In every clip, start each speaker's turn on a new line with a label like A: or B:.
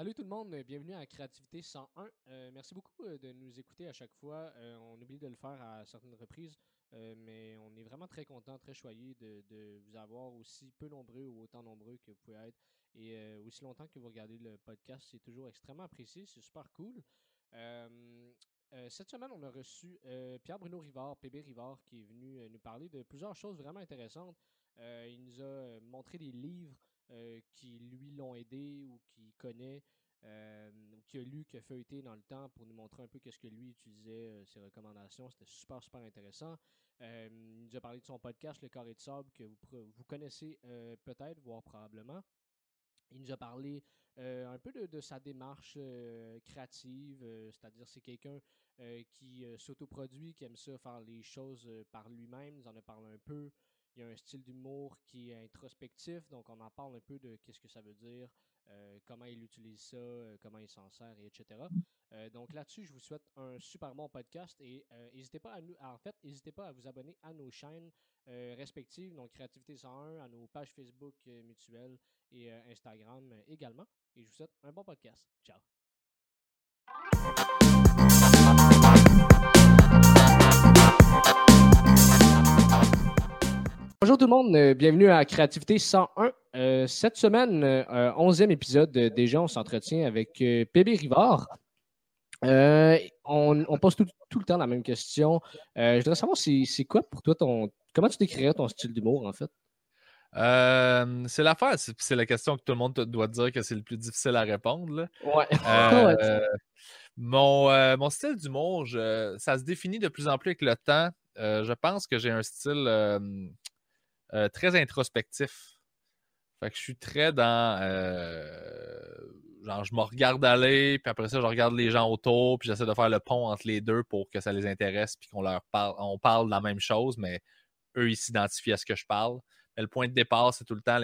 A: Salut tout le monde, bienvenue à Créativité 101. Euh, merci beaucoup euh, de nous écouter à chaque fois. Euh, on oublie de le faire à certaines reprises, mais on est vraiment très content, très choyé de, vous avoir aussi peu nombreux ou autant nombreux que vous pouvez être et aussi longtemps que vous regardez le podcast. C'est toujours extrêmement apprécié, c'est super cool. cette semaine, on a reçu Pierre-Bruno Rivard, PB Rivard, qui est venu nous parler de plusieurs choses vraiment intéressantes. il nous a montré des livres euh, qui lui l'ont aidé ou qui connaît, euh, qui a lu, qui a feuilleté dans le temps pour nous montrer un peu qu'est-ce que lui utilisait, euh, ses recommandations. C'était super, super intéressant. il nous a parlé de son podcast, Le Carré de Sable, que vous, vous connaissez peut-être, voire probablement. Il nous a parlé un peu de, sa démarche créative, c'est-à-dire c'est quelqu'un qui s'autoproduit, qui aime ça faire les choses par lui-même. Il en a parlé un peu. Il y a un style d'humour qui est introspectif, donc on en parle un peu de qu'est-ce que ça veut dire, euh, comment il utilise ça, euh, comment il s'en sert, etc. Euh, donc là-dessus, je vous souhaite un super bon podcast et n'hésitez pas à nous, en fait, n'hésitez pas à vous abonner à nos chaînes respectives, donc Créativité 101, à nos pages Facebook mutuelles et Instagram également. Et je vous souhaite un bon podcast. Ciao. Bonjour tout le monde, euh, bienvenue à Créativité 101. Euh, cette semaine, euh, onzième épisode, déjà on s'entretient avec PB Rivard. On, pose tout, le temps la même question. je voudrais savoir, c'est quoi pour toi ton. Comment tu décrirais ton style d'humour en fait?
B: c'est l'affaire, c'est la question que tout le monde doit dire que c'est le plus difficile à répondre.
A: Ouais.
B: mon, mon, style d'humour, ça se définit de plus en plus avec le temps. je pense que j'ai un style euh, très introspectif. Fait que je suis très dans. Euh, genre, je me regarde aller, puis après ça, je regarde les gens autour, puis j'essaie de faire le pont entre les deux pour que ça les intéresse, puis qu'on leur parle. On parle de la même chose, mais eux, ils s'identifient à ce que je parle. Mais le point de départ, c'est tout le temps,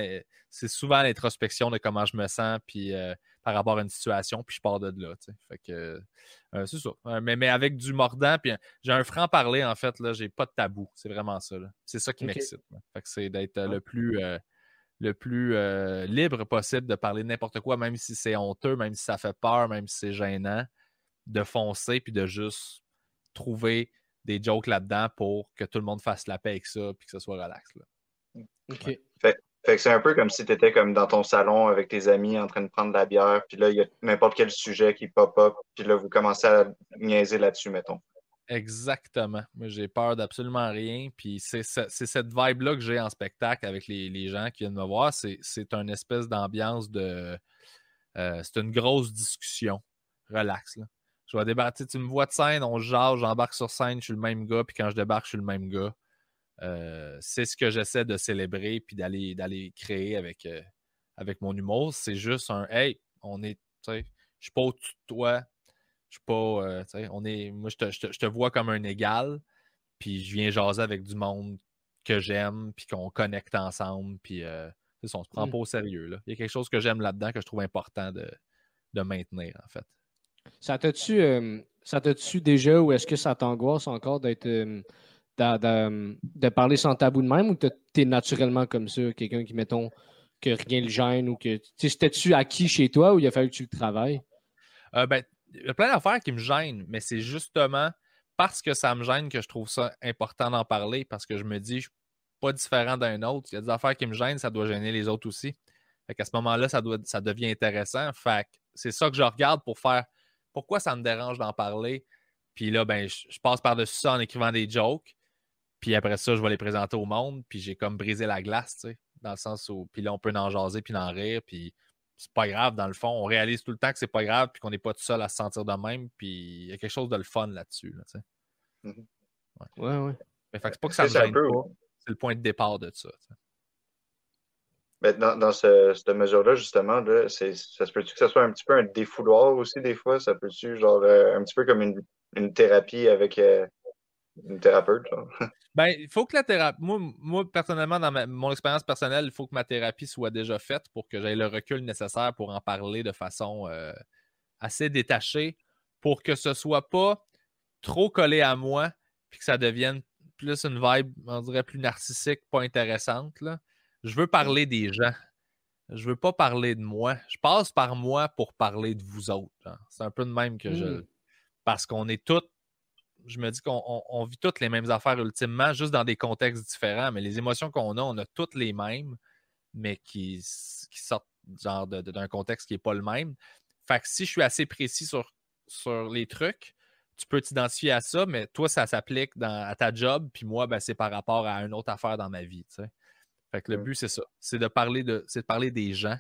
B: c'est souvent l'introspection de comment je me sens, puis euh, par rapport à une situation, puis je pars de là. Fait que euh, c'est ça. Euh, mais, mais avec du mordant, puis j'ai un franc-parler, en fait, là, j'ai pas de tabou. C'est vraiment ça. C'est ça qui m'excite. Fait que c'est d'être le plus le plus libre possible de parler de n'importe quoi, même si c'est honteux, même si ça fait peur, même si c'est gênant, de foncer puis de juste trouver des jokes là-dedans pour que tout le monde fasse la paix avec ça puis que ce soit relax. Là.
A: OK.
C: Fait, que c'est un peu comme si tu étais comme dans ton salon avec tes amis en train de prendre de la bière, puis là, il y a n'importe quel sujet qui pop-up, puis là, vous commencez à niaiser là-dessus, mettons.
B: Exactement. Moi, j'ai peur d'absolument rien. Puis c'est cette vibe-là que j'ai en spectacle avec les, gens qui viennent me voir. C'est une espèce d'ambiance de. Euh, c'est une grosse discussion. Relax. Là. Je vais débattre. Tu me vois de scène, on jase, j'embarque sur scène, je suis le même gars. Puis quand je débarque, je suis le même gars. Euh, c'est ce que j'essaie de célébrer puis d'aller, d'aller créer avec, euh, avec mon humour. C'est juste un Hey, on est, je suis pas au-dessus de toi. Je suis pas, euh, on est, moi, je te, vois comme un égal. Puis je viens jaser avec du monde que j'aime, puis qu'on connecte ensemble. Puis on se prend mmh. pas au sérieux. Là. Il y a quelque chose que j'aime là-dedans que je trouve important de, de maintenir, en fait.
A: Ça t'a-tu, ça t'a-tu déjà ou est-ce que ça t'angoisse encore d'être de, parler sans tabou de même ou tu es naturellement comme ça, quelqu'un qui, mettons, que rien le gêne ou que. C'était-tu acquis chez toi ou il a fallu que tu le travailles?
B: Euh, ben, il y a plein d'affaires qui me gênent, mais c'est justement parce que ça me gêne que je trouve ça important d'en parler parce que je me dis, je suis pas différent d'un autre. Il y a des affaires qui me gênent, ça doit gêner les autres aussi. Fait qu'à ce moment-là, ça, ça devient intéressant. Fait c'est ça que je regarde pour faire pourquoi ça me dérange d'en parler. Puis là, ben, je passe par-dessus ça en écrivant des jokes. Puis après ça, je vais les présenter au monde, puis j'ai comme brisé la glace, tu sais, dans le sens où, puis là, on peut en jaser, puis en rire, puis c'est pas grave, dans le fond. On réalise tout le temps que c'est pas grave, puis qu'on n'est pas tout seul à se sentir de même, puis il y a quelque chose de le fun là-dessus, là, tu sais.
A: Mm-hmm. ouais. ouais,
B: Mais fait que c'est pas que ça me gêne c'est le point de départ de ça,
C: Mais dans, dans ce, cette mesure-là, justement, là, ça se peut-tu que ça soit un petit peu un défouloir aussi, des fois? Ça peut-tu, genre, euh, un petit peu comme une, une thérapie avec, euh, une thérapeute,
B: Ben, il faut que la thérapie. Moi, personnellement, dans mon expérience personnelle, il faut que ma thérapie soit déjà faite pour que j'aie le recul nécessaire pour en parler de façon euh, assez détachée, pour que ce soit pas trop collé à moi, puis que ça devienne plus une vibe, on dirait plus narcissique, pas intéressante. Là. Je veux parler des gens. je veux pas parler de moi. Je passe par moi pour parler de vous autres. C'est un peu de même que je.
A: Mm.
B: Parce qu'on est tous. Je me dis qu'on on- on vit toutes les mêmes affaires ultimement, juste dans des contextes différents. Mais les émotions qu'on a, on a toutes les mêmes, mais qui, sortent genre d'un contexte qui n'est pas le même. Fait que si je suis assez précis sur, sur les trucs, tu peux t'identifier à ça, mais toi, ça s'applique à ta job, puis moi, ben, c'est par rapport à une autre affaire dans ma vie. tu sais. Fait que le but, c'est ça. C'est de parler de. C'est de parler des gens,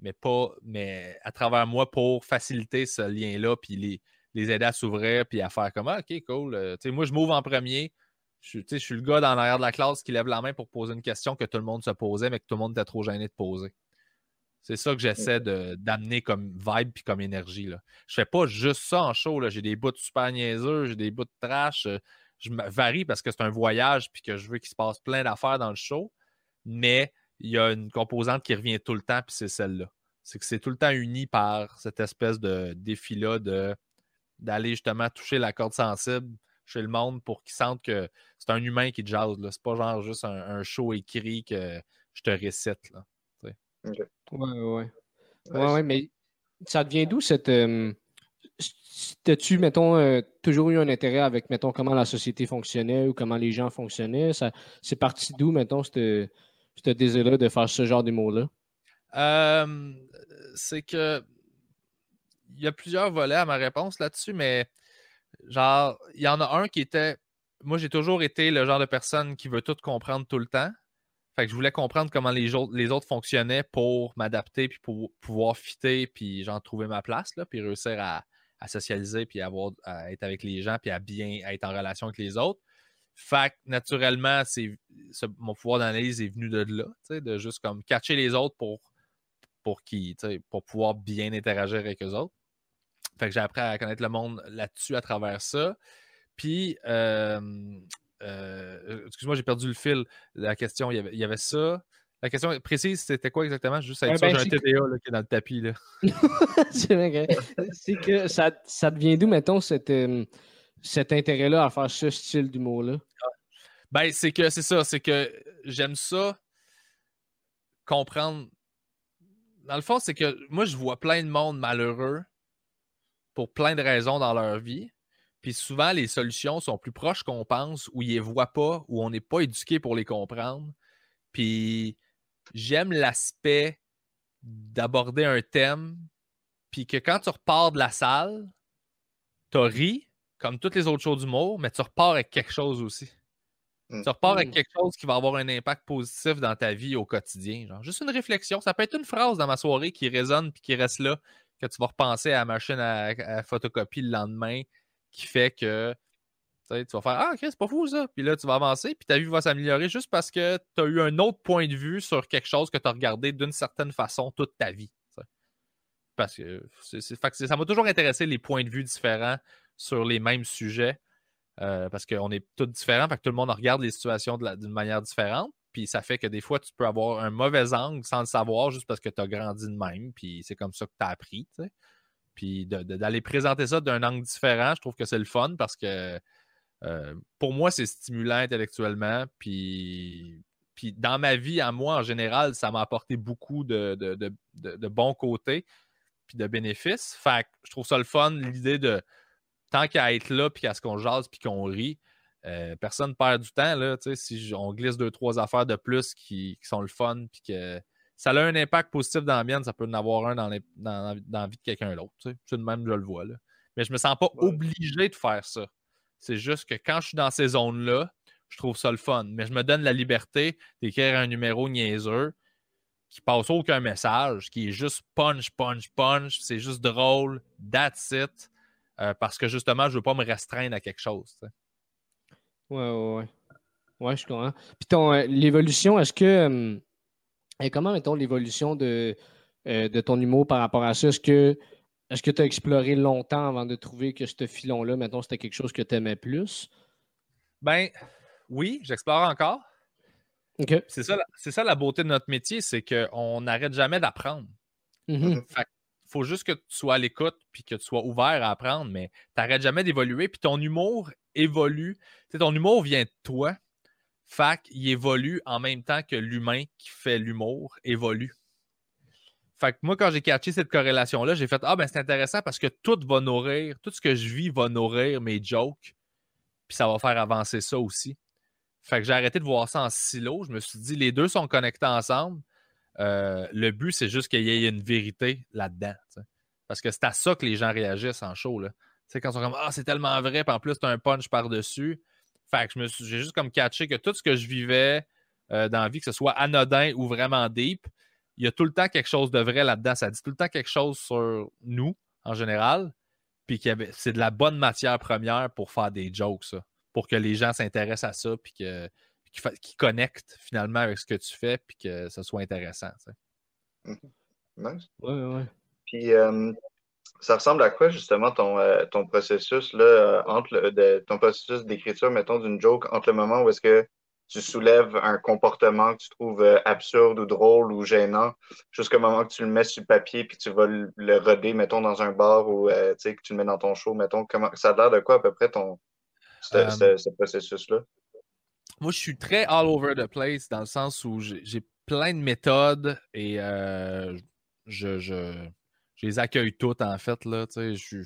B: mais pas. Mais à travers moi pour faciliter ce lien-là, puis les, les aider à s'ouvrir, puis à faire comme Ah, OK, cool. euh, moi, je m'ouvre en premier. Je, suis- le gars dans l'arrière de la classe qui lève la main pour poser une question que tout le monde se posait, mais que tout le monde était trop gêné de poser. C'est ça que j'essaie de- d'amener comme vibe puis comme énergie. Là. Je fais pas juste ça en show. J'ai des bouts super niaiseux, j'ai des bouts de trash. euh, Je varie parce que c'est un voyage puis que je veux qu'il se passe plein d'affaires dans le show. Mais il y a une composante qui revient tout le temps, puis c'est celle-là. C'est que c'est tout le temps uni par cette espèce de défi-là de d'aller justement toucher la corde sensible chez le monde pour qu'ils sentent que c'est un humain qui te jase. là. C'est pas genre juste un, un show écrit que je te récite. Là.
A: Ouais, ouais. Ouais,
C: Ouais,
A: ouais, mais ça devient d'où cette. euh, T'as-tu, mettons, euh, toujours eu un intérêt avec, mettons, comment la société fonctionnait ou comment les gens fonctionnaient? Ça, c'est parti d'où, mettons, ce désir-là de faire ce genre de mots-là?
B: Euh, c'est que y a plusieurs volets à ma réponse là-dessus, mais genre, il y en a un qui était. Moi, j'ai toujours été le genre de personne qui veut tout comprendre tout le temps. Fait que je voulais comprendre comment les, autres- les autres fonctionnaient pour m'adapter, puis pour pouvoir fitter, puis genre trouver ma place, là, puis réussir à, à socialiser, puis avoir, à être avec les gens, puis à bien être en relation avec les autres. Fait que naturellement, mon pouvoir d'analyse est venu de là, de juste comme catcher les autres pour, pour, pour pouvoir bien interagir avec eux autres. Fait que j'ai appris à connaître le monde là-dessus à travers ça. Puis, euh, euh, excuse-moi, j'ai perdu le fil. La question, il y avait, il y avait ça. La question précise, c'était quoi exactement? Juste à être
A: Ouais, ben,
B: j'ai un TDA là, qui est dans le tapis. Là.
A: c'est vrai que, c'est que ça, ça devient d'où, mettons, cet, euh, cet intérêt-là à faire ce style d'humour-là?
B: Ben, c'est que c'est ça, c'est que j'aime ça comprendre. Dans le fond, c'est que moi, je vois plein de monde malheureux pour plein de raisons dans leur vie. Puis souvent, les solutions sont plus proches qu'on pense, ou ils les voient pas, ou on n'est pas éduqué pour les comprendre. Puis j'aime l'aspect d'aborder un thème, puis que quand tu repars de la salle, tu ri, comme toutes les autres shows d'humour, mais tu repars avec quelque chose aussi.
C: Mm.
B: Tu repars avec
A: Mm.
B: quelque chose qui va avoir un impact positif dans ta vie au quotidien. Genre, juste une réflexion. Ça peut être une phrase dans ma soirée qui résonne puis qui reste là, que tu vas repenser à la machine à, photocopie le lendemain, qui fait que tu vas faire Ah, ok, c'est pas fou ça. Puis là, tu vas avancer, puis ta vie va s'améliorer juste parce que tu as eu un autre point de vue sur quelque chose que tu as regardé d'une certaine façon toute ta vie. Parce que, ça m'a toujours intéressé les points de vue différents sur les mêmes sujets. euh, parce qu'on est tous différents, fait que tout le monde regarde les situations d'une manière différente. Puis ça fait que des fois, tu peux avoir un mauvais angle sans le savoir juste parce que tu as grandi de même. Puis c'est comme ça que tu as appris. Puis d'aller présenter ça d'un angle différent, je trouve que c'est le fun parce que euh, pour moi, c'est stimulant intellectuellement. Puis, dans ma vie, à moi, en général, ça m'a apporté beaucoup de bons côtés puis de bénéfices. Fait que je trouve ça le fun, l'idée de tant qu'à être là, puis qu'à ce qu'on jase, puis qu'on rit, euh, personne ne perd du temps. Là, tu sais, si on glisse deux, trois affaires de plus qui, qui sont le fun, puis que ça a un impact positif dans la mienne, ça peut en avoir un dans, les- dans, dans la vie de quelqu'un d'autre. tu sais. C'est de même, je le vois. Là. Mais je me sens pas
C: Ouais.
B: obligé de faire ça. C'est juste que quand je suis dans ces zones-là, je trouve ça le fun. Mais je me donne la liberté d'écrire un numéro niaiseux qui passe aucun message, qui est juste punch, punch, punch. C'est juste drôle. That's it. Euh, parce que justement, je veux pas me restreindre à quelque chose.
A: Ouais, ouais, ouais. Ouais, je comprends. Puis ton, euh, l'évolution, est-ce que. euh, et comment, mettons, l'évolution de, euh, de ton humour par rapport à ça? Est-ce que est-ce que tu as exploré longtemps avant de trouver que ce filon-là, mettons, c'était quelque chose que tu aimais plus?
B: Ben, oui, j'explore encore.
A: OK.
B: C'est ça, la- c'est ça la beauté de notre métier, c'est qu'on n'arrête jamais d'apprendre.
A: Mhm.
B: faut juste que tu sois à l'écoute puis que tu sois ouvert à apprendre, mais tu n'arrêtes jamais d'évoluer. Puis ton humour évolue. Ton humour vient de toi. Fait qu'il évolue en même temps que l'humain qui fait l'humour évolue. Fait que moi, quand j'ai catché cette corrélation-là, j'ai fait Ah, ben c'est intéressant parce que tout va nourrir, tout ce que je vis va nourrir mes jokes, puis ça va faire avancer ça aussi. Fait que j'ai arrêté de voir ça en silo. Je me suis dit, les deux sont connectés ensemble. Euh, le but, c'est juste qu'il y ait une vérité là-dedans. Parce que c'est à ça que les gens réagissent en show. Sais, quand ils sont comme Ah, c'est tellement vrai, puis en plus, tu as un punch par-dessus. Fait que j'ai juste comme catché que tout ce que je vivais euh, dans la vie, que ce soit anodin ou vraiment deep, il y a tout le temps quelque chose de vrai là-dedans. Ça dit tout le temps quelque chose sur nous, en général. Puis c'est de la bonne matière première pour faire des jokes, ça. Pour que les gens s'intéressent à ça, puis qu'ils connectent finalement avec ce que tu fais, puis que ce soit intéressant.
C: Mm-hmm. Nice.
A: Ouais, ouais.
C: Puis, euh, ça ressemble à quoi, justement, ton, euh, ton processus, là, euh, entre de, ton processus d'écriture, mettons, d'une joke, entre le moment où est-ce que tu soulèves un comportement que tu trouves absurde ou drôle ou gênant, jusqu'au moment que tu le mets sur le papier puis tu vas le, roder, mettons, dans un bar ou que tu le mets dans ton show, mettons, comment ça a l'air de quoi à peu près ton ce, processus-là?
B: Moi, je suis très all over the place dans le sens où j'ai plein de méthodes et je, je, je les accueille toutes, en fait. Là, je,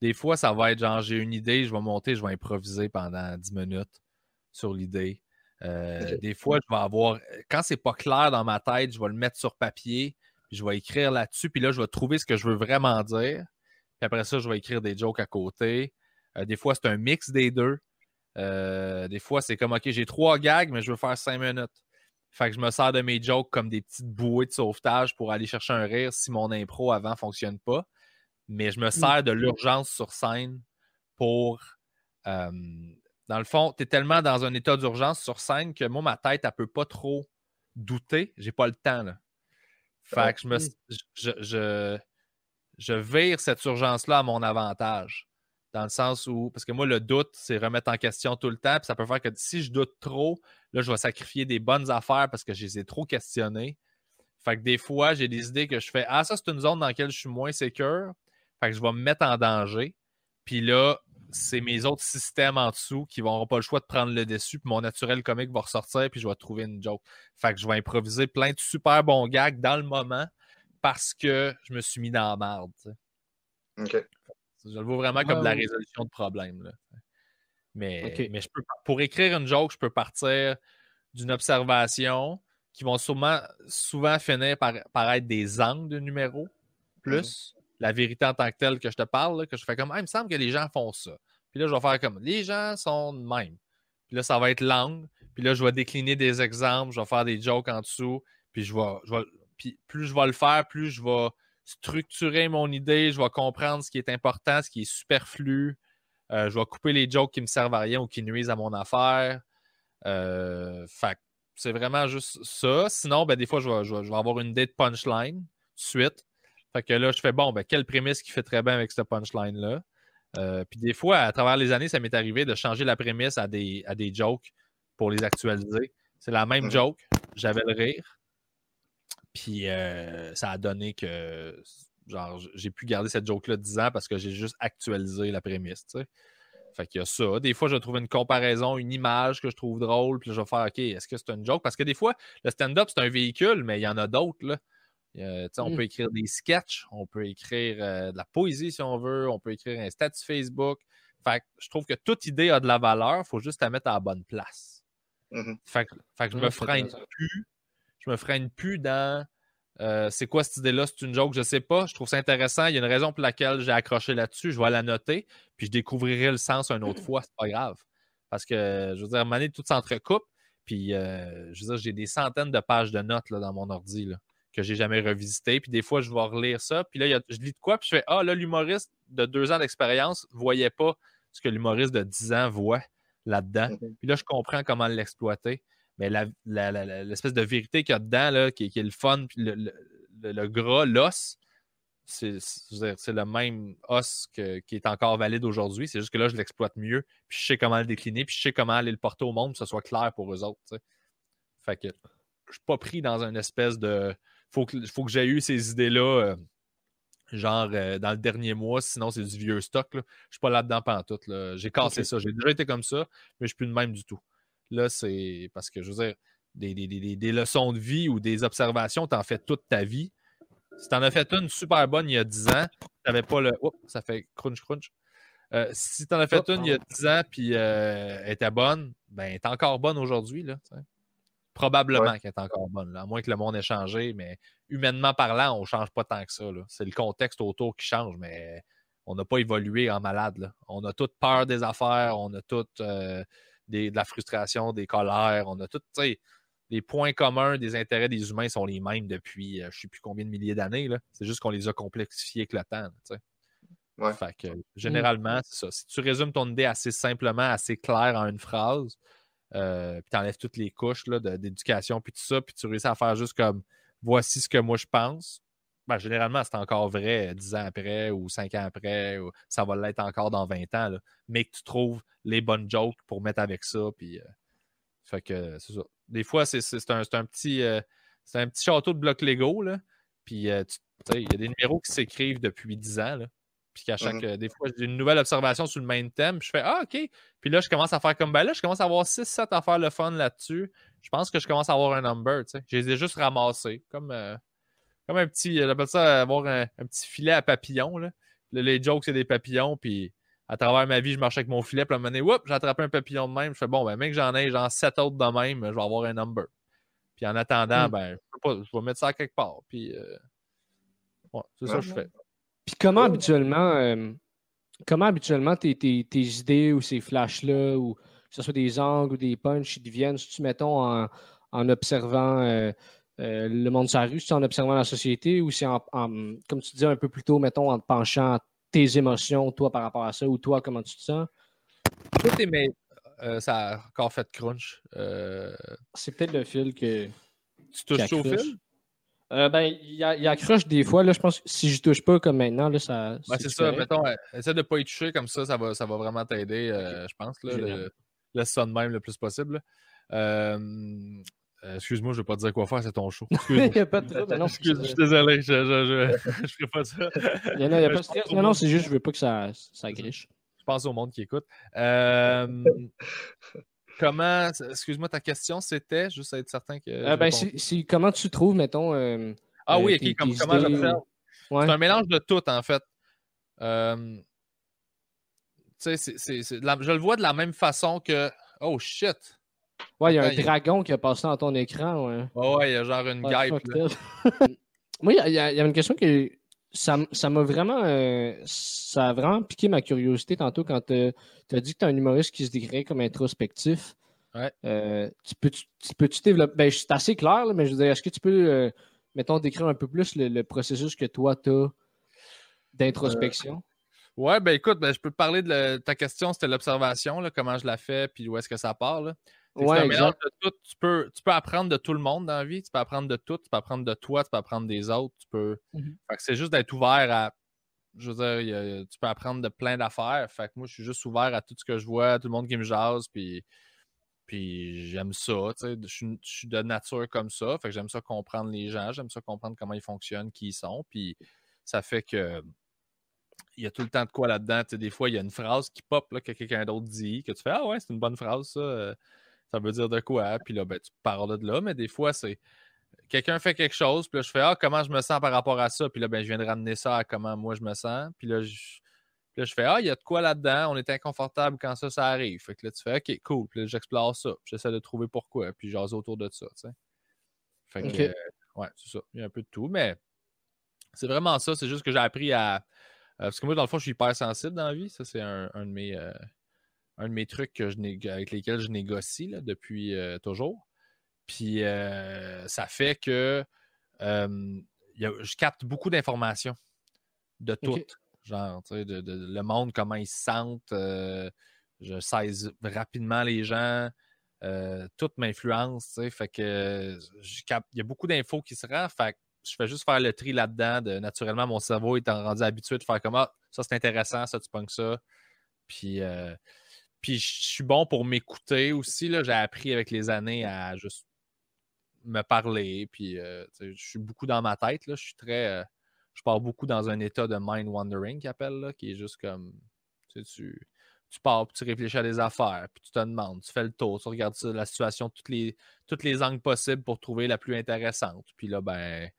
B: des fois, ça va être genre, j'ai une idée, je vais monter, je vais improviser pendant 10 minutes sur l'idée. Euh, des fois, je vais avoir, quand c'est pas clair dans ma tête, je vais le mettre sur papier, je vais écrire là-dessus, puis là, je vais trouver ce que je veux vraiment dire. Puis après ça, je vais écrire des jokes à côté. Euh, des fois, c'est un mix des deux. Euh, des fois, c'est comme, OK, j'ai trois gags, mais je veux faire cinq minutes. Fait que je me sers de mes jokes comme des petites bouées de sauvetage pour aller chercher un rire si mon impro avant fonctionne pas. Mais je me mm. sers de l'urgence sur scène pour. Euh, dans le fond, tu es tellement dans un état d'urgence sur scène que moi, ma tête, elle peut pas trop douter. J'ai pas le temps. Là. Fait que je, me, je, je, je vire cette urgence-là à mon avantage. Dans le sens où, parce que moi, le doute, c'est remettre en question tout le temps. Puis ça peut faire que si je doute trop, là, je vais sacrifier des bonnes affaires parce que je les ai trop questionnées. Fait que des fois, j'ai des idées que je fais Ah, ça, c'est une zone dans laquelle je suis moins sécure. Fait que je vais me mettre en danger. Puis là, c'est mes autres systèmes en dessous qui n'auront pas le choix de prendre le dessus. Puis mon naturel comique va ressortir. Puis je vais trouver une joke. Fait que je vais improviser plein de super bons gags dans le moment parce que je me suis mis dans la merde.
C: OK.
B: Je le vois vraiment comme de la résolution de problèmes. Mais, mais je peux, pour écrire une joke, je peux partir d'une observation qui vont souvent, souvent finir par, être des angles de numéros, plus la vérité en tant que telle que je te parle, que je fais comme ah, il me semble que les gens font ça. Puis là, je vais faire comme les gens sont de même. Puis là, ça va être l'angle. Puis là, je vais décliner des exemples, je vais faire des jokes en dessous. Puis je vais, je vais puis plus je vais le faire, plus je vais structurer mon idée, je vais comprendre ce qui est important, ce qui est superflu. Euh, je vais couper les jokes qui me servent à rien ou qui nuisent à mon affaire. Euh, fait c'est vraiment juste ça. Sinon, ben, des fois, je vais, avoir une idée de punchline suite. Fait que là, je fais bon, ben, quelle prémisse qui fait très bien avec cette punchline-là? Euh, puis des fois, à travers les années, ça m'est arrivé de changer la prémisse à des, à des jokes pour les actualiser. C'est la même mhm. joke, j'avais le rire. Puis euh, ça a donné que genre j'ai pu garder cette joke-là 10 ans parce que j'ai juste actualisé la prémisse. Tu sais. Fait qu'il y a ça. Des fois, je trouve une comparaison, une image que je trouve drôle, puis je vais faire OK, est-ce que c'est une joke? Parce que des fois, le stand-up, c'est un véhicule, mais il y en a d'autres. Là. on mm. peut écrire des sketchs, on peut écrire euh, de la poésie si on veut, on peut écrire un statut Facebook. Fait que je trouve que toute idée a de la valeur, il faut juste la mettre à la bonne place. Mm-hmm. Fait, que, fait que je me freine plus je me freine plus dans euh, c'est quoi cette idée-là? C'est une joke, je sais pas. Je trouve ça intéressant. Il y a une raison pour laquelle j'ai accroché là-dessus. Je vais la noter, puis je découvrirai le sens une autre fois. C'est pas grave. Parce que, je veux dire, donné, tout s'entrecoupe. Puis, euh, je veux dire, j'ai des centaines de pages de notes là, dans mon ordi là, que j'ai jamais revisité. Puis, des fois, je vais relire ça. Puis là, je lis de quoi, puis je fais Ah, là, l'humoriste de deux ans d'expérience ne voyait pas ce que l'humoriste de dix ans voit là-dedans. Mm-hmm. Puis là, je comprends comment l'exploiter mais l'espèce de vérité qu'il y a dedans, là, qui, est le fun, le, gras, l'os, c'est le même os qui est encore valide aujourd'hui. C'est juste que là, je l'exploite mieux, puis je sais comment le décliner, puis je sais comment aller le porter au monde, que ce soit clair pour eux autres. Fait que je suis pas pris dans une espèce de. Faut que, faut que j'ai eu ces idées-là. Euh, genre euh, dans le dernier mois, sinon c'est du vieux stock. Je suis pas là-dedans pantoute. Là. J'ai cassé ça. J'ai déjà été comme ça, mais je suis plus de même du tout. Là, c'est parce que je veux dire, des, leçons de vie ou des observations, tu en fais toute ta vie. Si tu en as fait une super bonne il y a 10 ans, tu n'avais pas le. Oups, ça fait crunch crunch. Euh, si tu en as fait une il y a 10 ans puis euh, elle était bonne, ben elle est encore bonne aujourd'hui. Là, Probablement qu'elle est encore bonne, à moins que le monde ait changé, mais humainement parlant, on ne change pas tant que ça. C'est le contexte autour qui change, mais on n'a pas évolué en malade. Là. On a toute peur des affaires, on a toute euh, de la frustration, des colères, on a tout, les points communs des intérêts des humains sont les mêmes depuis je ne sais plus combien de milliers d'années. C'est juste qu'on les a complexifiés avec le temps. Fait que, mmh. généralement, c'est ça. Si tu résumes ton idée assez simplement, assez clair en une phrase, euh, puis tu enlèves toutes les couches d'éducation, puis tout ça, puis tu réussis à faire juste comme voici ce que moi je pense, ben, généralement, c'est encore vrai 10 ans après ou 5 ans après, ou ça va l'être encore dans 20 ans, mais que tu trouves les bonnes jokes pour mettre avec ça, puis. Euh, fait que c'est ça. Des fois, c'est un, un, petit. Euh, c'est un petit château de blocs Lego, là. Puis, il y a des numéros qui s'écrivent depuis 10 ans, là. Puis qu'à chaque. Mm-hmm. des fois, j'ai une nouvelle observation sur le même thème. Puis je fais Ah, OK. Puis là, je commence à faire comme ben là, je commence à avoir 6-7 affaires le fun là-dessus. Je pense que je commence à avoir un number, tu sais. Je les ai juste ramassés. Comme, euh, comme un petit. J'appelle ça avoir un, petit filet à papillons. Là. Les jokes, c'est des papillons. Puis à travers ma vie, je marchais avec mon filet. Puis à un moment donné, j'ai attrapé un papillon de même. Je fais bon, ben, mec, j'en ai genre 7 autres de même. Je vais avoir un number. Puis en attendant, mm. ben, je, je vais mettre ça quelque part. Puis. Euh, ouais, c'est ça que je fais.
A: Puis comment habituellement, euh, comment habituellement tes, tes, tes, idées ou ces flashs-là, ou que ce soit des angles ou des punches, ils deviennent, si tu mettons en, en observant euh, euh, le monde sur la rue, si en observant la société, ou si en, comme tu disais un peu plus tôt, mettons, en te penchant tes émotions, toi, par rapport à ça, ou toi, comment tu te sens?
B: mais ça a encore fait crunch.
A: C'est peut-être le fil que.
B: Tu touches au fil?
A: Euh, ben, il, accroche des fois. Là, je pense que si je touche pas comme maintenant, là, ça.
B: Ben, c'est ça. Mettons, essaie de ne pas y toucher comme ça, ça va, ça va vraiment t'aider, euh, je pense. Là, laisse ça de même le plus possible. Euh, excuse-moi, je ne vais pas te dire quoi faire, c'est ton show.
A: il n'y a pas de non,
B: Excuse, je suis désolé, je ne ferai pas ça.
A: Il y a, pas de stress. Non, non, c'est juste, je ne veux pas que ça, ça griche.
B: Je pense au monde qui écoute. comment, excuse-moi, ta question, c'était, juste être certain que.
A: Euh, ben, comment tu trouves, mettons. Euh,
B: ah oui, euh, ok, comment j'observe. C'est un mélange de tout, en fait. tu sais, je le vois de la même façon que. Oh shit!
A: Ouais, il y a un dragon qui a passé dans ton écran. Ouais,
B: ouais, il y a genre une guêpe.
A: Moi, il y, a une question qui ça m'a vraiment euh, ça a vraiment piqué ma curiosité tantôt quand tu as dit que tu es un humoriste qui se décrit comme introspectif.
B: Ouais.
A: Euh, tu peux-tu peux développer. Ben, c'est assez clair, mais je veux dire, est-ce que tu peux, euh, mettons, décrire un peu plus le, processus que toi, tu as d'introspection?
B: ouais, ben écoute, ben, je peux te parler de ta question, c'était l'observation, comment je la fais, puis où est-ce que ça part. Là.
A: Ouais,
B: Tu peux, tu peux apprendre de tout le monde dans la vie, tu peux apprendre de tout, tu peux apprendre de toi, tu peux apprendre des autres. Tu peux...
A: Mhm.
B: c'est juste d'être ouvert à. Je veux dire, tu peux apprendre de plein d'affaires. Fait que moi, je suis juste ouvert à tout ce que je vois, à tout le monde qui me jase, puis, puis j'aime ça. Je suis, je suis de nature comme ça. Fait que j'aime ça comprendre les gens, j'aime ça comprendre comment ils fonctionnent, qui ils sont. Puis ça fait que il y a tout le temps de quoi là-dedans. des fois, il y a une phrase qui pop là, que quelqu'un d'autre dit, que tu fais Ah ouais, c'est une bonne phrase, ça. Ça veut dire de quoi? Puis là, ben, tu parles de là, mais des fois, c'est quelqu'un fait quelque chose, puis là, je fais Ah, comment je me sens par rapport à ça? Puis là, ben, je viens de ramener ça à comment moi je me sens. Puis là, je, je fais Ah, il y a de quoi là-dedans? On est inconfortable quand ça, ça arrive. Fait que là, tu fais OK, cool. Puis là, j'explore ça. J'essaie de trouver pourquoi. Puis j'ose autour de ça, tu sais. Fait que, euh, ouais, c'est ça. Il y a un peu de tout, mais c'est vraiment ça. C'est juste que j'ai appris à. Euh, parce que moi, dans le fond, je suis hyper sensible dans la vie. Ça, c'est un, de mes. Euh, un de mes trucs que je avec lesquels je négocie depuis euh, toujours. Puis euh, ça fait que je capte beaucoup d'informations de tout. Genre, de, le monde, comment ils se sentent. Euh, je saisis rapidement les gens. tout m'influence. Fait que je capte. Il y a beaucoup d'infos qui se rendent. Fait je fais juste faire le tri là-dedans. naturellement, mon cerveau est rendu habitué de faire comme ah, ça c'est intéressant, ça tu pognes ça. Puis puis je suis bon pour m'écouter aussi. J'ai appris avec les années à juste me parler. Puis euh, je suis beaucoup dans ma tête. Là. Je suis très. Euh, je pars beaucoup dans un état de mind wandering qui appelle, qui est juste comme. Tu, tu pars, puis tu réfléchis à des affaires, puis tu te demandes, tu fais le tour, tu regardes la situation, toutes les, toutes les angles possibles pour trouver la plus intéressante. Puis là, ben,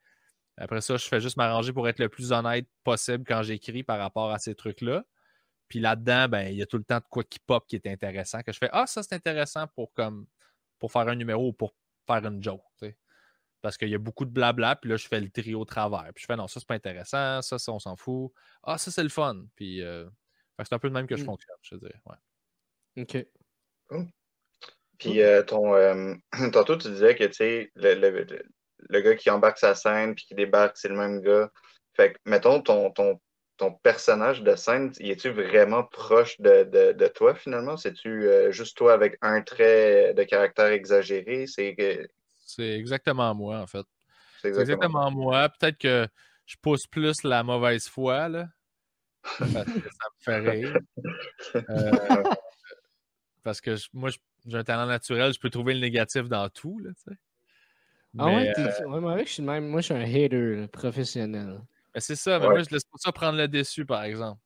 B: Après ça, je fais juste m'arranger pour être le plus honnête possible quand j'écris par rapport à ces trucs-là. Puis là-dedans, ben, il y a tout le temps de quoi qui pop qui est intéressant, que je fais Ah, ça c'est intéressant pour comme pour faire un numéro ou pour faire une joke. Parce qu'il y a beaucoup de blabla, puis là, je fais le tri au travers. Puis je fais non, ça c'est pas intéressant, ça, ça on s'en fout. Ah, ça c'est le fun. Puis euh, c'est un peu le même que je mm. fonctionne, je dirais. Ouais.
A: OK.
C: Puis euh, ton, euh, tantôt, tu disais que le, le, le, gars qui embarque sa scène puis qui débarque, c'est le même gars. Fait que, mettons, ton, ton ton personnage de scène, es-tu vraiment proche de, toi finalement? C'est-tu euh, juste toi avec un trait de caractère exagéré? C'est
B: exactement moi, en fait. C'est exactement, moi. Peut-être que je pousse plus la mauvaise foi, là. Parce que ça me fait rire. Euh, parce que moi, j'ai un talent naturel, je peux trouver le négatif dans tout, là,
A: Ah ouais, euh, moi, je suis même, moi, je suis un hater professionnel.
B: Ben, c'est ça, mais moi, je laisse pas ça prendre le déçu, par exemple.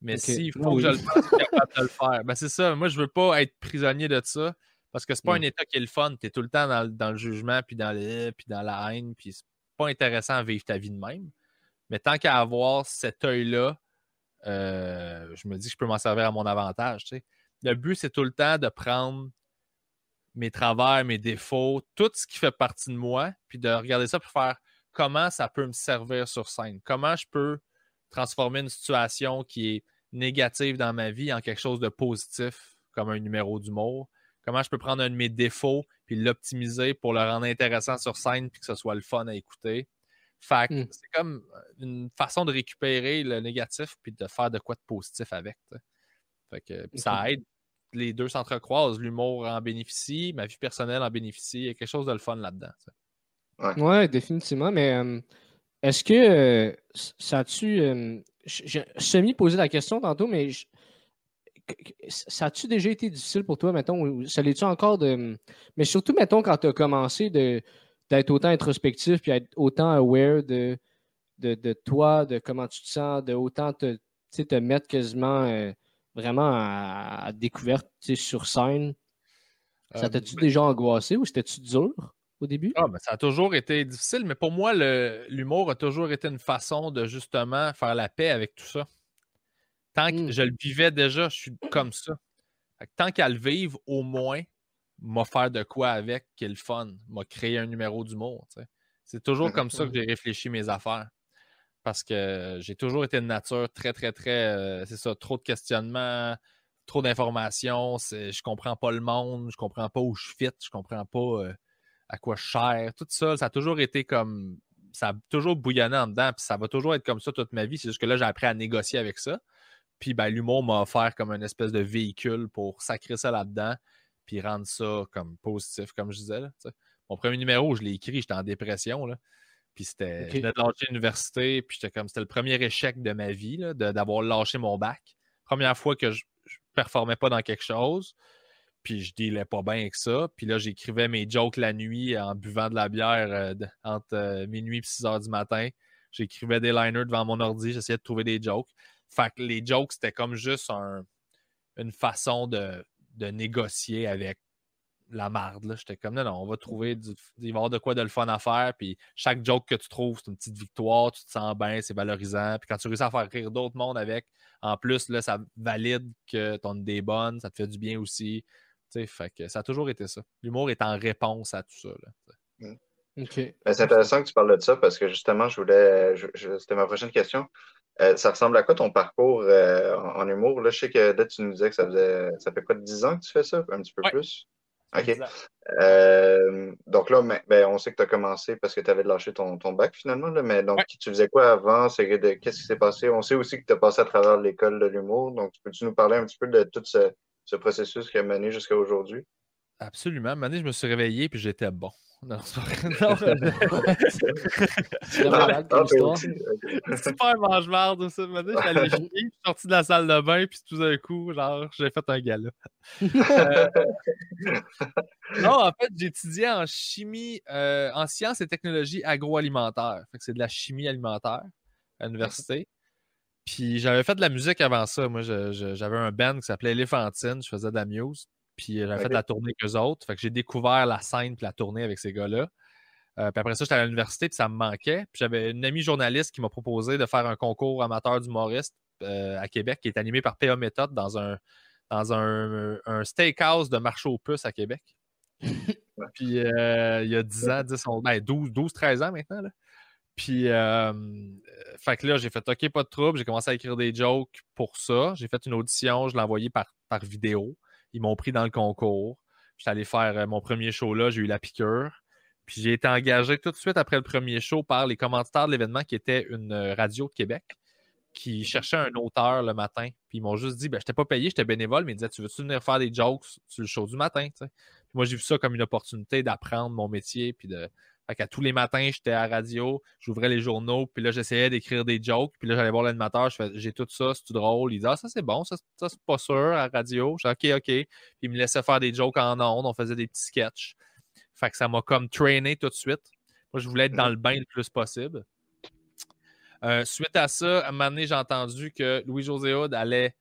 B: Mais s'il faut que je le fasse, je suis capable de le faire. Ben, c'est ça, moi, je veux pas être prisonnier de ça parce que c'est pas un état qui est le fun. Tu es tout le temps dans, le jugement, puis dans, le, puis dans la haine, puis c'est pas intéressant à vivre ta vie de même. Mais tant qu'à avoir cet œil-là, euh, je me dis que je peux m'en servir à mon avantage. Le but, c'est tout le temps de prendre mes travers, mes défauts, tout ce qui fait partie de moi, puis de regarder ça pour faire comment ça peut me servir sur scène? Comment je peux transformer une situation qui est négative dans ma vie en quelque chose de positif, comme un numéro d'humour? Comment je peux prendre un de mes défauts puis l'optimiser pour le rendre intéressant sur scène puis que ce soit le fun à écouter? Fait hmm. c'est comme une façon de récupérer le négatif puis de faire de quoi de positif avec. Fait que, ça aide. Les deux s'entrecroisent. L'humour en bénéficie, ma vie personnelle en bénéficie. Il y a quelque chose de le fun là-dedans.
A: Ouais, définitivement. Mais euh, est-ce que euh, ça a-tu. Euh, j'ai semi-posé la question tantôt, mais ça a-tu déjà été difficile pour toi, mettons, ou ça l'est-tu encore de. Mais surtout, mettons, quand tu as commencé d'être autant introspectif puis être autant aware de, de, toi, de comment tu te sens, de autant te, te mettre quasiment vraiment à, découverte sur scène. Ça t'a-tu ben déjà angoissé ou c'était-tu dur? Au début?
B: Ah, ben, ça a toujours été difficile, mais pour moi, l'humour a toujours été une façon de justement faire la paix avec tout ça. Tant que mmh. je le vivais déjà, je suis comme ça. tant qu'à le vivre, au moins, m'a faire de quoi avec qui est le fun, m'a créé un numéro d'humour. C'est toujours comme ça que j'ai réfléchi mes affaires. Parce que j'ai toujours été de nature très, très, très. Euh, c'est ça, trop de questionnements, trop d'informations. Je comprends pas le monde, je comprends pas où je fit, je comprends pas. Euh, à quoi cher, tout ça, ça a toujours été comme. Ça a toujours bouillonné en dedans, puis ça va toujours être comme ça toute ma vie. C'est juste que là, j'ai appris à négocier avec ça. Puis ben, l'humour m'a offert comme une espèce de véhicule pour sacrer ça là-dedans, puis rendre ça comme positif, comme je disais. Là, Mon premier numéro, je l'ai écrit, j'étais en dépression. Là. Puis c'était. Je venais de lâcher l'université, puis j'étais comme. C'était le premier échec de ma vie, d'avoir lâché mon bac. Première fois que je, je performais pas dans quelque chose puis je dealais pas bien avec ça. Puis là, j'écrivais mes jokes la nuit en buvant de la bière euh, entre euh, minuit et 6 heures du matin. J'écrivais des liners devant mon ordi, j'essayais de trouver des jokes. Fait que les jokes, c'était comme juste une façon de, négocier avec la marde. J'étais comme, non, non, on va trouver, du, il va y avoir de quoi de le fun à faire. Puis chaque joke que tu trouves, c'est une petite victoire, tu te sens bien, c'est valorisant. Puis quand tu réussis à faire rire d'autres mondes avec, en plus, là, ça valide que ton idée est bonne, ça te fait du bien aussi. Fait que ça a toujours été ça. L'humour est en réponse à tout ça.
C: Mm. Ben, c'est intéressant que tu parles de ça parce que justement, je voulais. C'était ma prochaine question. Euh, ça ressemble à quoi ton parcours euh, en, humour? Là, je sais que là, tu nous disais que ça faisait ça fait quoi 10 ans que tu fais ça? Un petit peu plus? OK. Euh, donc là, ben, on sait que tu as commencé parce que tu avais lâché ton, ton bac finalement, là, mais donc tu faisais quoi avant? Qu'est-ce qui s'est passé? On sait aussi que tu as passé à travers l'école de l'humour, donc peux-tu nous parler un petit peu de tout ce, ce processus qui a mené jusqu'à aujourd'hui?
B: Absolument. Mané, je me suis réveillé puis j'étais bon. Non, c'est
A: pas
B: Super mange-marde, ça. Mané, je suis allé chier, je suis sorti de la salle de bain puis tout d'un coup, genre, j'ai fait un gala. Euh, non, en fait, j'ai étudié en chimie, euh, en sciences et technologies agroalimentaires. Fait que c'est de la chimie alimentaire à l'université. Puis j'avais fait de la musique avant ça. Moi, j'avais un band qui s'appelait Elephantine. Je faisais de la muse. Puis j'avais fait de la tournée qu'eux autres. Fait que j'ai découvert la scène et la tournée avec ces gars-là. Euh, puis après ça, j'étais à l'université, puis ça me manquait. Puis j'avais une amie journaliste qui m'a proposé de faire un concours amateur d'humoriste euh, à Québec qui est animé par PA Méthode dans un, dans un, un steakhouse de marché aux puces à Québec. puis euh, il y a 10 ans, 10, ben 12, 12, 13 ans maintenant. Là. Puis, euh, fait que là, j'ai fait OK, pas de trouble. J'ai commencé à écrire des jokes pour ça. J'ai fait une audition, je l'ai envoyé par, par vidéo. Ils m'ont pris dans le concours. J'étais allé faire euh, mon premier show là, j'ai eu la piqûre. Puis j'ai été engagé tout de suite après le premier show par les commentateurs de l'événement qui était une euh, radio de Québec qui cherchait un auteur le matin. Puis ils m'ont juste dit, ben, je t'ai pas payé, j'étais bénévole, mais ils disaient, tu veux-tu venir faire des jokes sur le show du matin? Puis moi, j'ai vu ça comme une opportunité d'apprendre mon métier, puis de, fait tous les matins, j'étais à la radio, j'ouvrais les journaux, puis là, j'essayais d'écrire des jokes, puis là, j'allais voir l'animateur, je fais, j'ai tout ça, c'est tout drôle. Il disait, ah, ça, c'est bon, ça, ça c'est pas sûr à la radio. Je dis, OK, OK. Puis il me laissait faire des jokes en ondes, on faisait des petits sketchs. Fait que ça m'a comme traîné tout de suite. Moi, je voulais être dans le bain le plus possible. Euh, suite à ça, à un moment donné, j'ai entendu que Louis-José Hood allait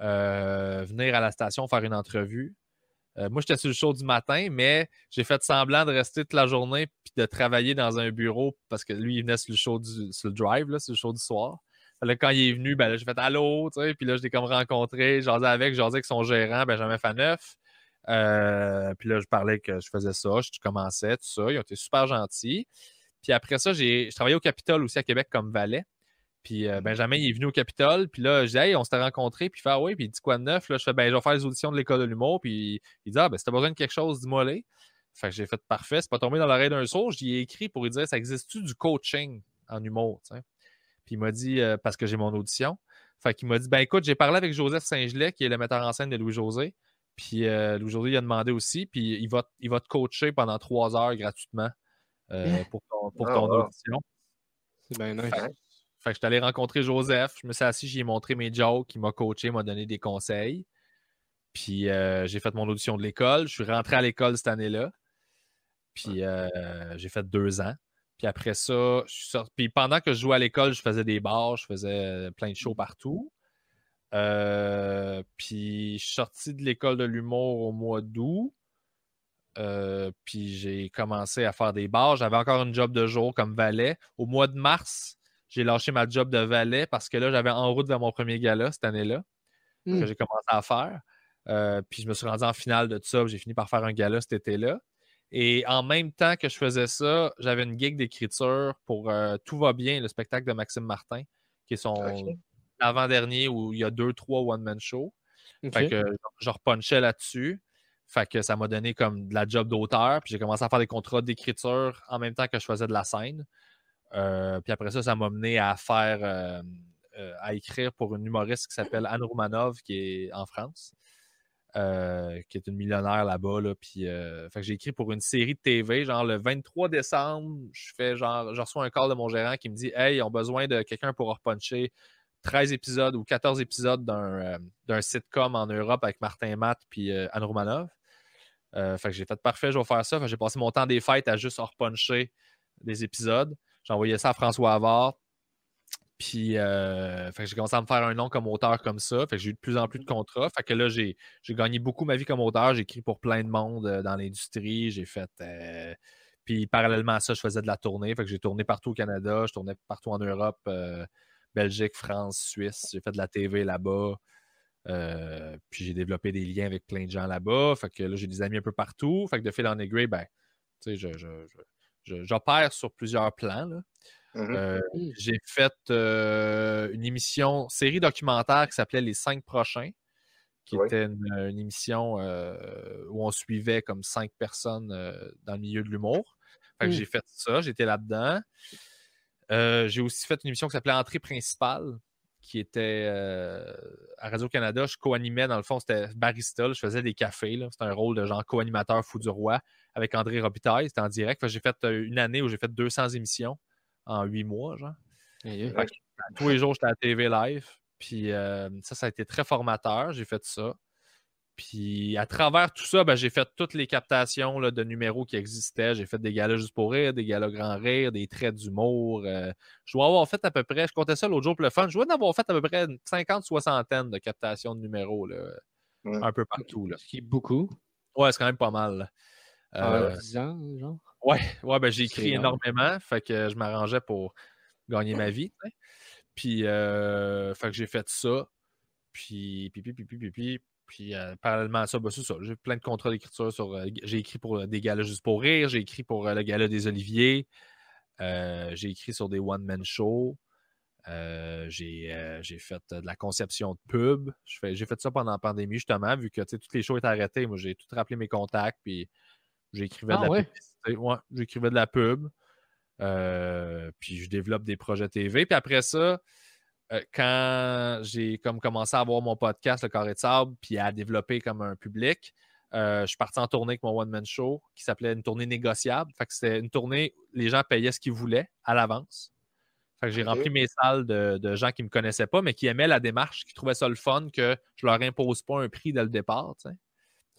B: euh, venir à la station faire une entrevue. Euh, moi, j'étais sur le show du matin, mais j'ai fait semblant de rester toute la journée puis de travailler dans un bureau parce que lui, il venait sur le show du le drive, là, sur le show du soir. Là, quand il est venu, ben, j'ai fait Allô, tu sais, puis là, je l'ai comme rencontré, jasé avec, jasé avec son gérant, Benjamin Faneuf. Euh, puis là, je parlais que je faisais ça, je commençais, tout ça. Ils ont été super gentils. Puis après ça, j'ai travaillé au Capitole aussi à Québec comme valet. Puis euh, Benjamin, il est venu au Capitole. Puis là, je dis, hey, on s'était rencontrés. Puis il fait, ah oui, puis il dit quoi de neuf? Là, je fais, ben, je vais faire les auditions de l'école de l'humour. Puis il dit, ah, ben, si t'as besoin de quelque chose, dis-moi les. Fait que j'ai fait parfait. C'est pas tombé dans l'oreille d'un sourd. J'y ai écrit pour lui dire, ça existe-tu du coaching en humour? Puis il m'a dit, euh, parce que j'ai mon audition. Fait qu'il m'a dit, ben écoute, j'ai parlé avec Joseph Saint-Gelais, qui est le metteur en scène de Louis-José. Puis euh, Louis-José, il a demandé aussi. Puis il va, il va te coacher pendant trois heures gratuitement pour ton, pour ton ah, audition.
A: C'est bien nice.
B: Fait que je suis allé rencontrer Joseph, je me suis assis, j'ai montré mes jokes, il m'a coaché, m'a donné des conseils. Puis euh, j'ai fait mon audition de l'école. Je suis rentré à l'école cette année-là. Puis euh, j'ai fait deux ans. Puis après ça, je suis sorti. Puis pendant que je jouais à l'école, je faisais des bars, je faisais plein de shows partout. Euh, puis je suis sorti de l'école de l'humour au mois d'août. puis j'ai commencé à faire des bars. J'avais encore une job de jour comme valet. Au mois de mars, j'ai lâché ma job de valet parce que là, j'avais en route vers mon premier gala cette année-là que hmm. j'ai commencé à faire. Euh, puis je me suis rendu en finale de tout ça. J'ai fini par faire un gala cet été-là. Et en même temps que je faisais ça, j'avais une gig d'écriture pour euh, Tout va bien, le spectacle de Maxime Martin, qui est son avant-dernier où il y a deux, trois one-man shows. Fait que je repunchais là-dessus. Fait que ça m'a donné comme de la job d'auteur. Puis j'ai commencé à faire des contrats d'écriture en même temps que je faisais de la scène. Euh, puis après ça, ça m'a mené à faire, euh, euh, à écrire pour une humoriste qui s'appelle Anne Romanov, qui est en France, qui est une millionnaire là-bas. Là, puis, j'ai écrit pour une série de TV, genre le 23 décembre, je fais genre, reçois un call de mon gérant qui me dit Hey, ils ont besoin de quelqu'un pour repuncher 13 épisodes ou 14 épisodes d'un sitcom en Europe avec Martin Matt puis Anne Romanov. fait que j'ai fait parfait, je vais faire ça. J'ai passé mon temps des fêtes à juste repuncher des épisodes. J'ai envoyé ça à François Havard. Puis, euh, j'ai commencé à me faire un nom comme auteur comme ça. Fait que j'ai eu de plus en plus de contrats. Fait que là, j'ai, gagné beaucoup ma vie comme auteur. J'ai écrit pour plein de monde euh, dans l'industrie. J'ai fait. Euh, puis, parallèlement à ça, je faisais de la tournée. Fait que j'ai tourné partout au Canada. Je tournais partout en Europe, Belgique, France, Suisse. J'ai fait de la TV là-bas. puis, j'ai développé des liens avec plein de gens là-bas. Fait que là, j'ai des amis un peu partout. Fait que de fil en aiguille, ben, tu sais, je, je j'opère sur plusieurs plans.
C: Mm-hmm.
B: Euh, j'ai fait euh, une émission, série documentaire qui s'appelait Les cinq prochains, qui était une, émission euh, où on suivait comme cinq personnes dans le milieu de l'humour. Mm. J'ai fait ça, j'étais là-dedans. j'ai aussi fait une émission qui s'appelait Entrée principale, qui était à Radio-Canada. Je co-animais, dans le fond, c'était barista. je faisais des cafés. C'était un rôle de genre co-animateur fou du roi avec André Robitaille. C'était en direct. J'ai fait euh, une année où j'ai fait 200 émissions en huit mois. Genre. tous les jours, j'étais à la TV live. Puis euh, ça, ça a été très formateur. J'ai fait ça. Puis à travers tout ça, ben, j'ai fait toutes les captations là, de numéros qui existaient. J'ai fait des galas juste pour rire, des galas grand rire, des traits d'humour. Euh, je dois avoir fait à peu près, je comptais ça l'autre jour pour le fun, je dois en avoir fait à peu près une 50 soixantaine de captations de numéros là, un peu partout. Là.
A: Ce qui est beaucoup.
B: Ouais, c'est quand même pas mal.
A: Euh, 10 ans, genre?
B: Ouais, ouais ben, j'ai écrit énormément. Fait que je m'arrangeais pour gagner ma vie. Puis, euh, fait que j'ai fait ça. Puis, puis, puis, puis, puis, puis, puis, puis, euh, parallèlement à ça, ben, c'est ça. J'ai plein de contrats d'écriture sur. euh, j'ai écrit pour euh, des galas juste pour rire. J'ai écrit pour euh, le gala des Oliviers. Euh, j'ai écrit sur des one-man shows. Euh, j'ai euh, j'ai fait euh, de la conception de pub. J'ai fait ça pendant la pandémie, justement, vu que tu sais, toutes les shows étaient arrêtées. Moi, j'ai tout rappelé mes contacts, puis j'écrivais
A: Ah
B: de la
A: ouais?
B: publicité. Ouais, j'écrivais de la pub. Euh, puis je développe des projets TV. Puis après ça, euh, quand j'ai comme commencé à avoir mon podcast, Le Carré de Sable, puis à développer comme un public, euh, je suis parti en tournée avec mon one-man show qui s'appelait une tournée négociable. Fait que c'était une tournée, les gens payaient ce qu'ils voulaient à l'avance. Fait que j'ai rempli mes salles de, de gens qui ne me connaissaient pas, mais qui aimaient la démarche, qui trouvaient ça le fun, que je leur impose pas un prix dès le départ. tu sais.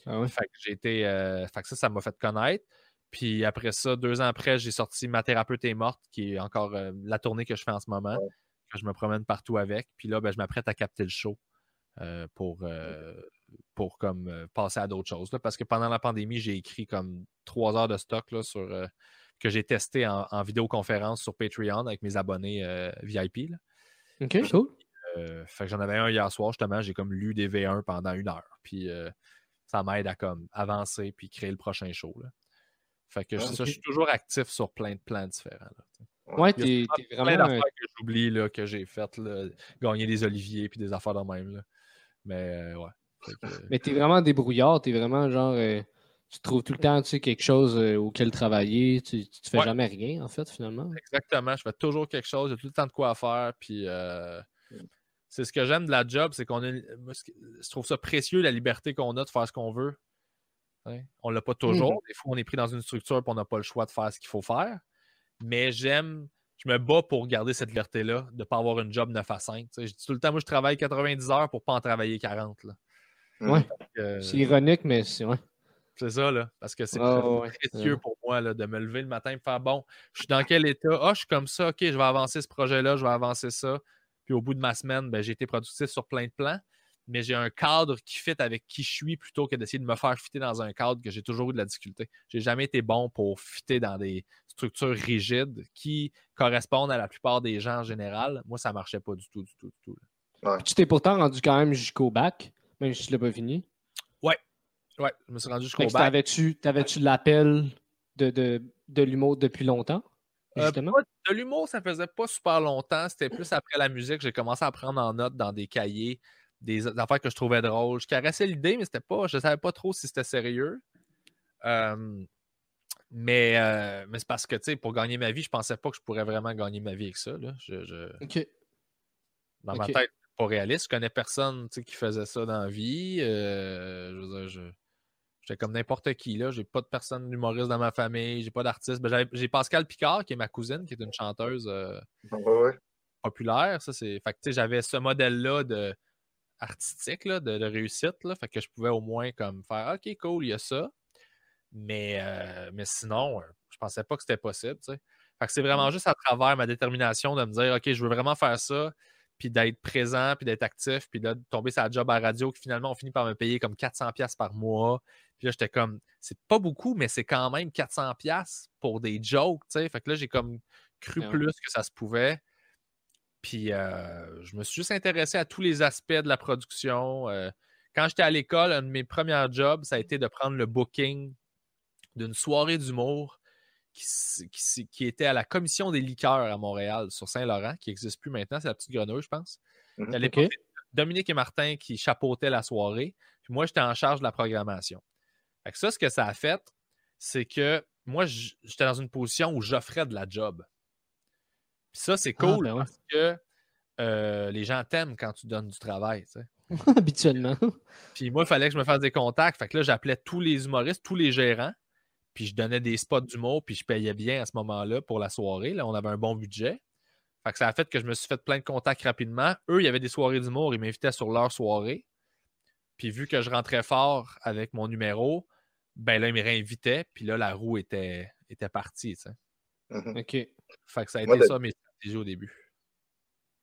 A: Ah.
B: Fait que j'ai été. euh, fait que ça, ça m'a fait connaître. Puis après ça, deux ans après, j'ai sorti Ma thérapeute est morte, qui est encore euh, la tournée que je fais en ce moment,
C: Ouais.
B: que je me promène partout avec. Puis là, ben, je m'apprête à capter le show euh, pour, pour comme passer à d'autres choses. là. parce que pendant la pandémie, j'ai écrit comme trois heures de stock là, sur, que j'ai testé en, en vidéoconférence sur Patreon avec mes abonnés VIP. là.
A: Ok, cool.
B: Fait que j'en avais un hier soir, justement. J'ai comme lu des V1 pendant une heure. Puis ça m'aide à comme avancer puis créer le prochain show. là. Fait que
C: Ah,
B: ça, je suis toujours actif sur plein de plans différents. là.
A: Ouais, t'es
B: Plein
A: vraiment.
B: d'affaires que j'oublie là, que j'ai faites, là, gagner des oliviers puis des affaires de même. Là. Mais euh, ouais. Que,
A: Mais t'es vraiment débrouillard, t'es vraiment genre. euh, tu trouves tout le temps tu sais, quelque chose euh, auquel travailler, tu, tu fais
B: Ouais.
A: jamais rien en fait finalement.
B: Exactement, je fais toujours quelque chose, j'ai tout le temps de quoi faire, puis euh, c'est ce que j'aime de la job, c'est qu'on a, je trouve ça précieux la liberté qu'on a de faire ce qu'on veut. Hein? On l'a pas toujours, des fois on est pris dans une structure et on n'a pas le choix de faire ce qu'il faut faire, mais j'aime, je me bats pour garder cette liberté-là, de ne pas avoir une job 9 à 5. tu sais. Je dis tout le temps, moi je travaille 90 heures pour pas en travailler 40. Là.
A: Ouais.
B: Euh,
A: C'est ironique, mais c'est ouais.
B: c'est ça, là. Parce que c'est
A: ouais.
B: précieux pour moi là, de me lever le matin et faire bon, je suis dans quel état? Ah, je suis comme ça, ok, je vais avancer ce projet-là, je vais avancer ça. Puis au bout de ma semaine, ben, j'ai été productif sur plein de plans, mais j'ai un cadre qui fit avec qui je suis plutôt que d'essayer de me faire fitter dans un cadre que j'ai toujours eu de la difficulté. J'ai jamais été bon pour fitter dans des structures rigides qui correspondent à la plupart des gens en général. Moi, ça marchait pas du tout, du tout, du tout.
A: Tu t'es pourtant rendu quand même jusqu'au bac, même si tu l'as pas fini.
B: Ouais, je me suis rendu jusqu'au bac.
A: T'avais-tu t'avais-tu l'appel de, de, de l'humour depuis longtemps?
B: Euh, pas- de l'humour, ça faisait pas super longtemps. C'était plus après la musique. J'ai commencé à prendre en note dans des cahiers des affaires que je trouvais drôles. Je caressais l'idée, mais c'était pas. Je savais pas trop si c'était sérieux. Euh, mais euh, mais c'est parce que, tu sais, pour gagner ma vie, je pensais pas que je pourrais vraiment gagner ma vie avec ça. là. Je, je-
A: Ok.
B: dans ma tête, pas réaliste. Je connais personne tu sais, qui faisait ça dans la vie. Euh, je veux dire, je- J'étais comme n'importe qui, là. J'ai pas de personne humoriste dans ma famille, j'ai pas d'artiste. Ben, j'ai Pascal Picard, qui est ma cousine, qui est une chanteuse euh,
C: Ouais,
B: populaire. Ça, c'est... Fait que, j'avais ce modèle-là de artistique, là, de, de réussite. Là, fait que je pouvais au moins comme faire OK, cool, il y a ça. Mais, euh, mais sinon, euh, je pensais pas que c'était possible. tu sais. Fait que c'est vraiment juste à travers ma détermination de me dire OK, je veux vraiment faire ça, puis d'être présent, puis d'être actif, puis là, de tomber sur la job à radio, qui finalement, on finit par me payer comme 400$ par mois. Puis là, j'étais comme, c'est pas beaucoup, mais c'est quand même 400$ pour des jokes, tu sais. Fait que là, j'ai comme cru
A: ouais.
B: plus que ça se pouvait. Puis euh, je me suis juste intéressé à tous les aspects de la production. Euh, quand j'étais à l'école, un de mes premiers jobs, ça a été de prendre le booking d'une soirée d'humour qui, était à la commission des liqueurs à Montréal, sur Saint-Laurent, qui n'existe plus maintenant. C'est la petite grenouille, je pense.
C: Mhm.
B: À l'époque, c'était Dominique et Martin qui chapeautaient la soirée. Puis moi, j'étais en charge de la programmation. Fait que ça, ce que ça a fait, c'est que moi, j'étais dans une position où j'offrais de la job. Puis ça, c'est
A: Ah,
B: cool
A: ben ouais.
B: parce que euh, les gens t'aiment quand tu donnes du travail. tu sais.
A: Habituellement.
B: Puis moi, il fallait que je me fasse des contacts. Fait que là, j'appelais tous les humoristes, tous les gérants. Puis je donnais des spots d'humour, puis je payais bien à ce moment-là pour la soirée. Là, on avait un bon budget. Fait que ça a fait que je me suis fait plein de contacts rapidement. Eux, il y avait des soirées d'humour, ils m'invitaient sur leur soirée. Puis vu que je rentrais fort avec mon numéro, ben là, ils me réinvitaient. Puis là, la roue était, était partie. tu sais.
C: Mhm.
A: OK.
B: Fait que ça a
C: Moi,
B: été
C: de-
B: ça mes stratégies au début.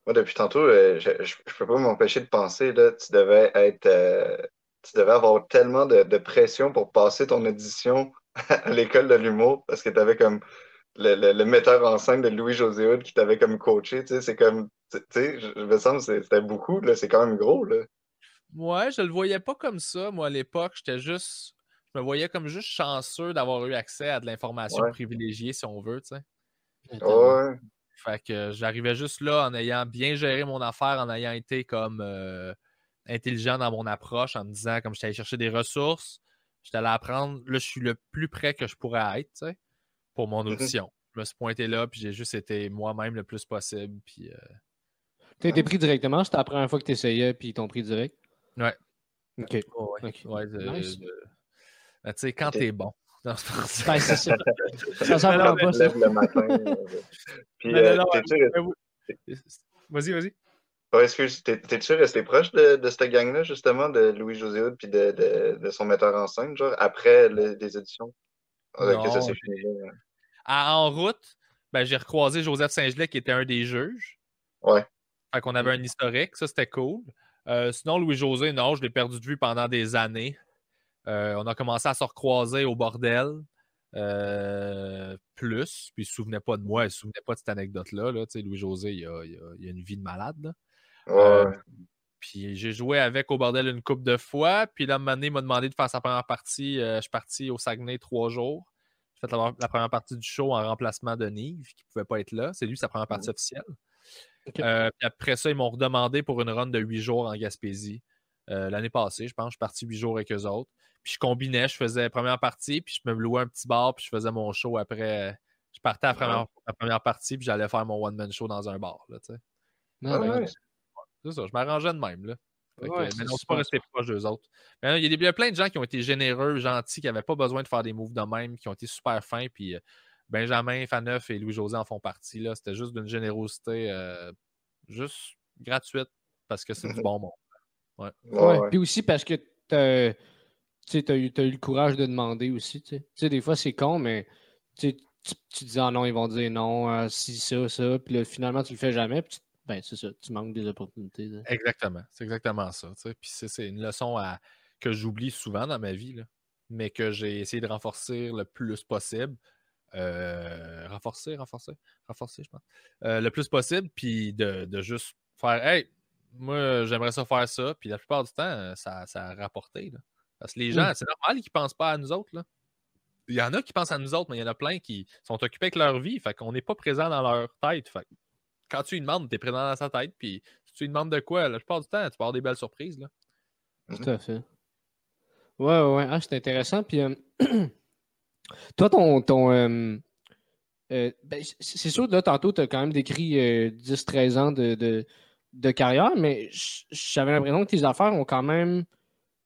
C: Moi, depuis tantôt, euh, je, je, je peux pas m'empêcher de penser, là, tu devais être, euh, tu devais avoir tellement de, de pression pour passer ton audition à l'école de l'humour parce que t'avais comme le, le, le metteur en scène de Louis-José Hood qui t'avait comme coaché, tu sais, c'est comme, tu sais, je me sens que c'était beaucoup, là, c'est quand même gros, là.
B: Ouais, je le voyais pas comme ça, moi, à l'époque, j'étais juste, je me voyais comme juste chanceux d'avoir eu accès à de l'information
C: Ouais.
B: privilégiée, si on veut, tu sais.
C: Ouais,
B: Fait que j'arrivais juste là en ayant bien géré mon affaire, en ayant été comme euh, intelligent dans mon approche, en me disant comme j'étais allé chercher des ressources, j'étais allé apprendre, là je suis le plus près que je pourrais être, tu sais, pour mon
C: Mhm.
B: audition. Je me suis pointé là, puis j'ai juste été moi-même le plus possible, puis euh,
A: T'as été pris directement, c'était la première fois que tu essayais, puis ils t'ont pris direct?
B: Ouais.
A: OK.
B: ouais,
A: Ok.
B: ouais, euh,
A: Nice.
B: euh, ben, tu sais, quand t'es bon. Non, c'est pas ça.
A: Ben, c'est ça. Ça s'en prend pas, ça.
C: le matin. Puis,
B: non, non. Vas-y, vas-y.
C: Ouais, excuse, t'es- t'es-tu resté proche de, de cette gang-là, justement, de Louis-José Hood puis de, de, de son metteur en scène, genre, après le- les éditions? Ah,
B: Non,
C: que ça s'est fini.
B: À- en route, ben, j'ai recroisé Joseph Saint-Gelais qui était un des juges.
C: Ouais.
B: Fait qu'on avait un historique, ça c'était cool. Euh, sinon, Louis-José, non, je l'ai perdu de vue pendant des années. Euh, on a commencé à se recroiser au bordel. euh, plus, puis il se souvenait pas de moi, il se souvenait pas de cette anecdote-là. Là. Louis-José, il a, il a- il a une vie de malade. là.
C: Ouais,
B: Euh. Puis j'ai joué avec au bordel une couple de fois. Puis là, un moment donné, il m'a demandé de faire sa première partie. Euh, je suis parti au Saguenay trois jours. J'ai fait la, la première partie du show en remplacement de Nive, qui ne pouvait pas être là. C'est lui sa première partie officielle.
A: Ok.
B: Euh, puis après ça, ils m'ont redemandé pour une run de huit jours en Gaspésie. Euh, L'année passée, je pense, je suis parti huit jours avec eux autres. Puis je combinais, je faisais première partie, puis je me louais un petit bar, puis je faisais mon show après. Je partais à la première, la première partie, puis j'allais faire mon one-man show dans un bar. Là, tu sais.
A: Ah,
C: Ouais,
A: ouais.
C: ouais.
B: C'est ça, je m'arrangeais de même. Là. Fait que,
A: Ouais,
B: mais
A: c'est
B: non, je suis
A: super
B: pas resté proche d'eux autres. Mais il y a des- il y a plein de gens qui ont été généreux, gentils, qui n'avaient pas besoin de faire des moves de même, qui ont été super fins. Puis euh, Benjamin, Faneuf et Louis-José en font partie. là. C'était juste d'une générosité euh, juste gratuite parce que c'est du bon monde.
C: Ouais,
A: Ouais,
C: ouais.
A: Puis aussi parce que tu t'as eu, le courage de demander aussi. Des fois, c'est con, mais tu, tu, tu dis ah non, ils vont dire non, euh, si, ça, ça. Puis là, finalement, tu le fais jamais. Puis tu- ben, c'est ça, tu manques des opportunités. là.
B: Exactement. C'est exactement ça. Puis c'est, une leçon à- que j'oublie souvent dans ma vie, là, mais que j'ai essayé de renforcer le plus possible. Euh, renforcer, renforcer, renforcer, je pense. Euh, le plus possible, puis de, de juste faire Hey, moi, j'aimerais ça faire ça. Puis la plupart du temps, ça, ça a rapporté. là. Parce que les gens, c'est normal qu'ils ne pensent pas à nous autres. Là. Il y en a qui pensent à nous autres, mais il y en a plein qui sont occupés avec leur vie. Fait qu'on n'est pas présent dans leur tête. Fait quand tu lui demandes, tu es présent dans sa tête. Puis si tu lui demandes de quoi, la plupart du temps, tu peux avoir des belles surprises. Là.
A: Tout à fait. Ouais, ouais, ouais. Ah, c'est intéressant. Puis, euh, toi, ton. ton euh, euh, ben, c'est sûr, là, tantôt, tu as quand même décrit euh, 10-13 ans de, de, de carrière, mais j'avais l'impression que tes affaires ont quand même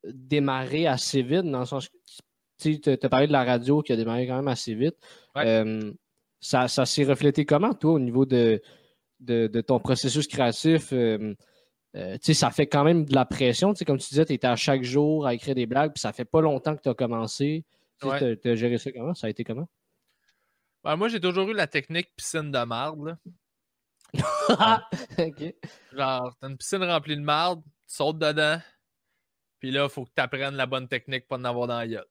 A: démarré assez vite, dans le sens que tu as parlé de la radio qui a démarré quand même assez vite.
B: Ouais.
A: Euh, ça ça s'est reflété comment, toi, au niveau de, de, de ton processus créatif? euh, euh, tu sais, ça fait quand même de la pression. Tu sais, comme tu disais, tu étais à chaque jour à écrire des blagues, puis ça fait pas longtemps que tu as commencé. Tu
B: Ouais.
A: t'as géré ça comment? Ça a été comment?
B: Ben, moi, j'ai toujours eu la technique piscine de marde. là.
A: OK.
B: Genre, t'as une piscine remplie de marde, tu sautes dedans, puis là, il faut que tu apprennes la bonne technique pour en avoir dans la gueule.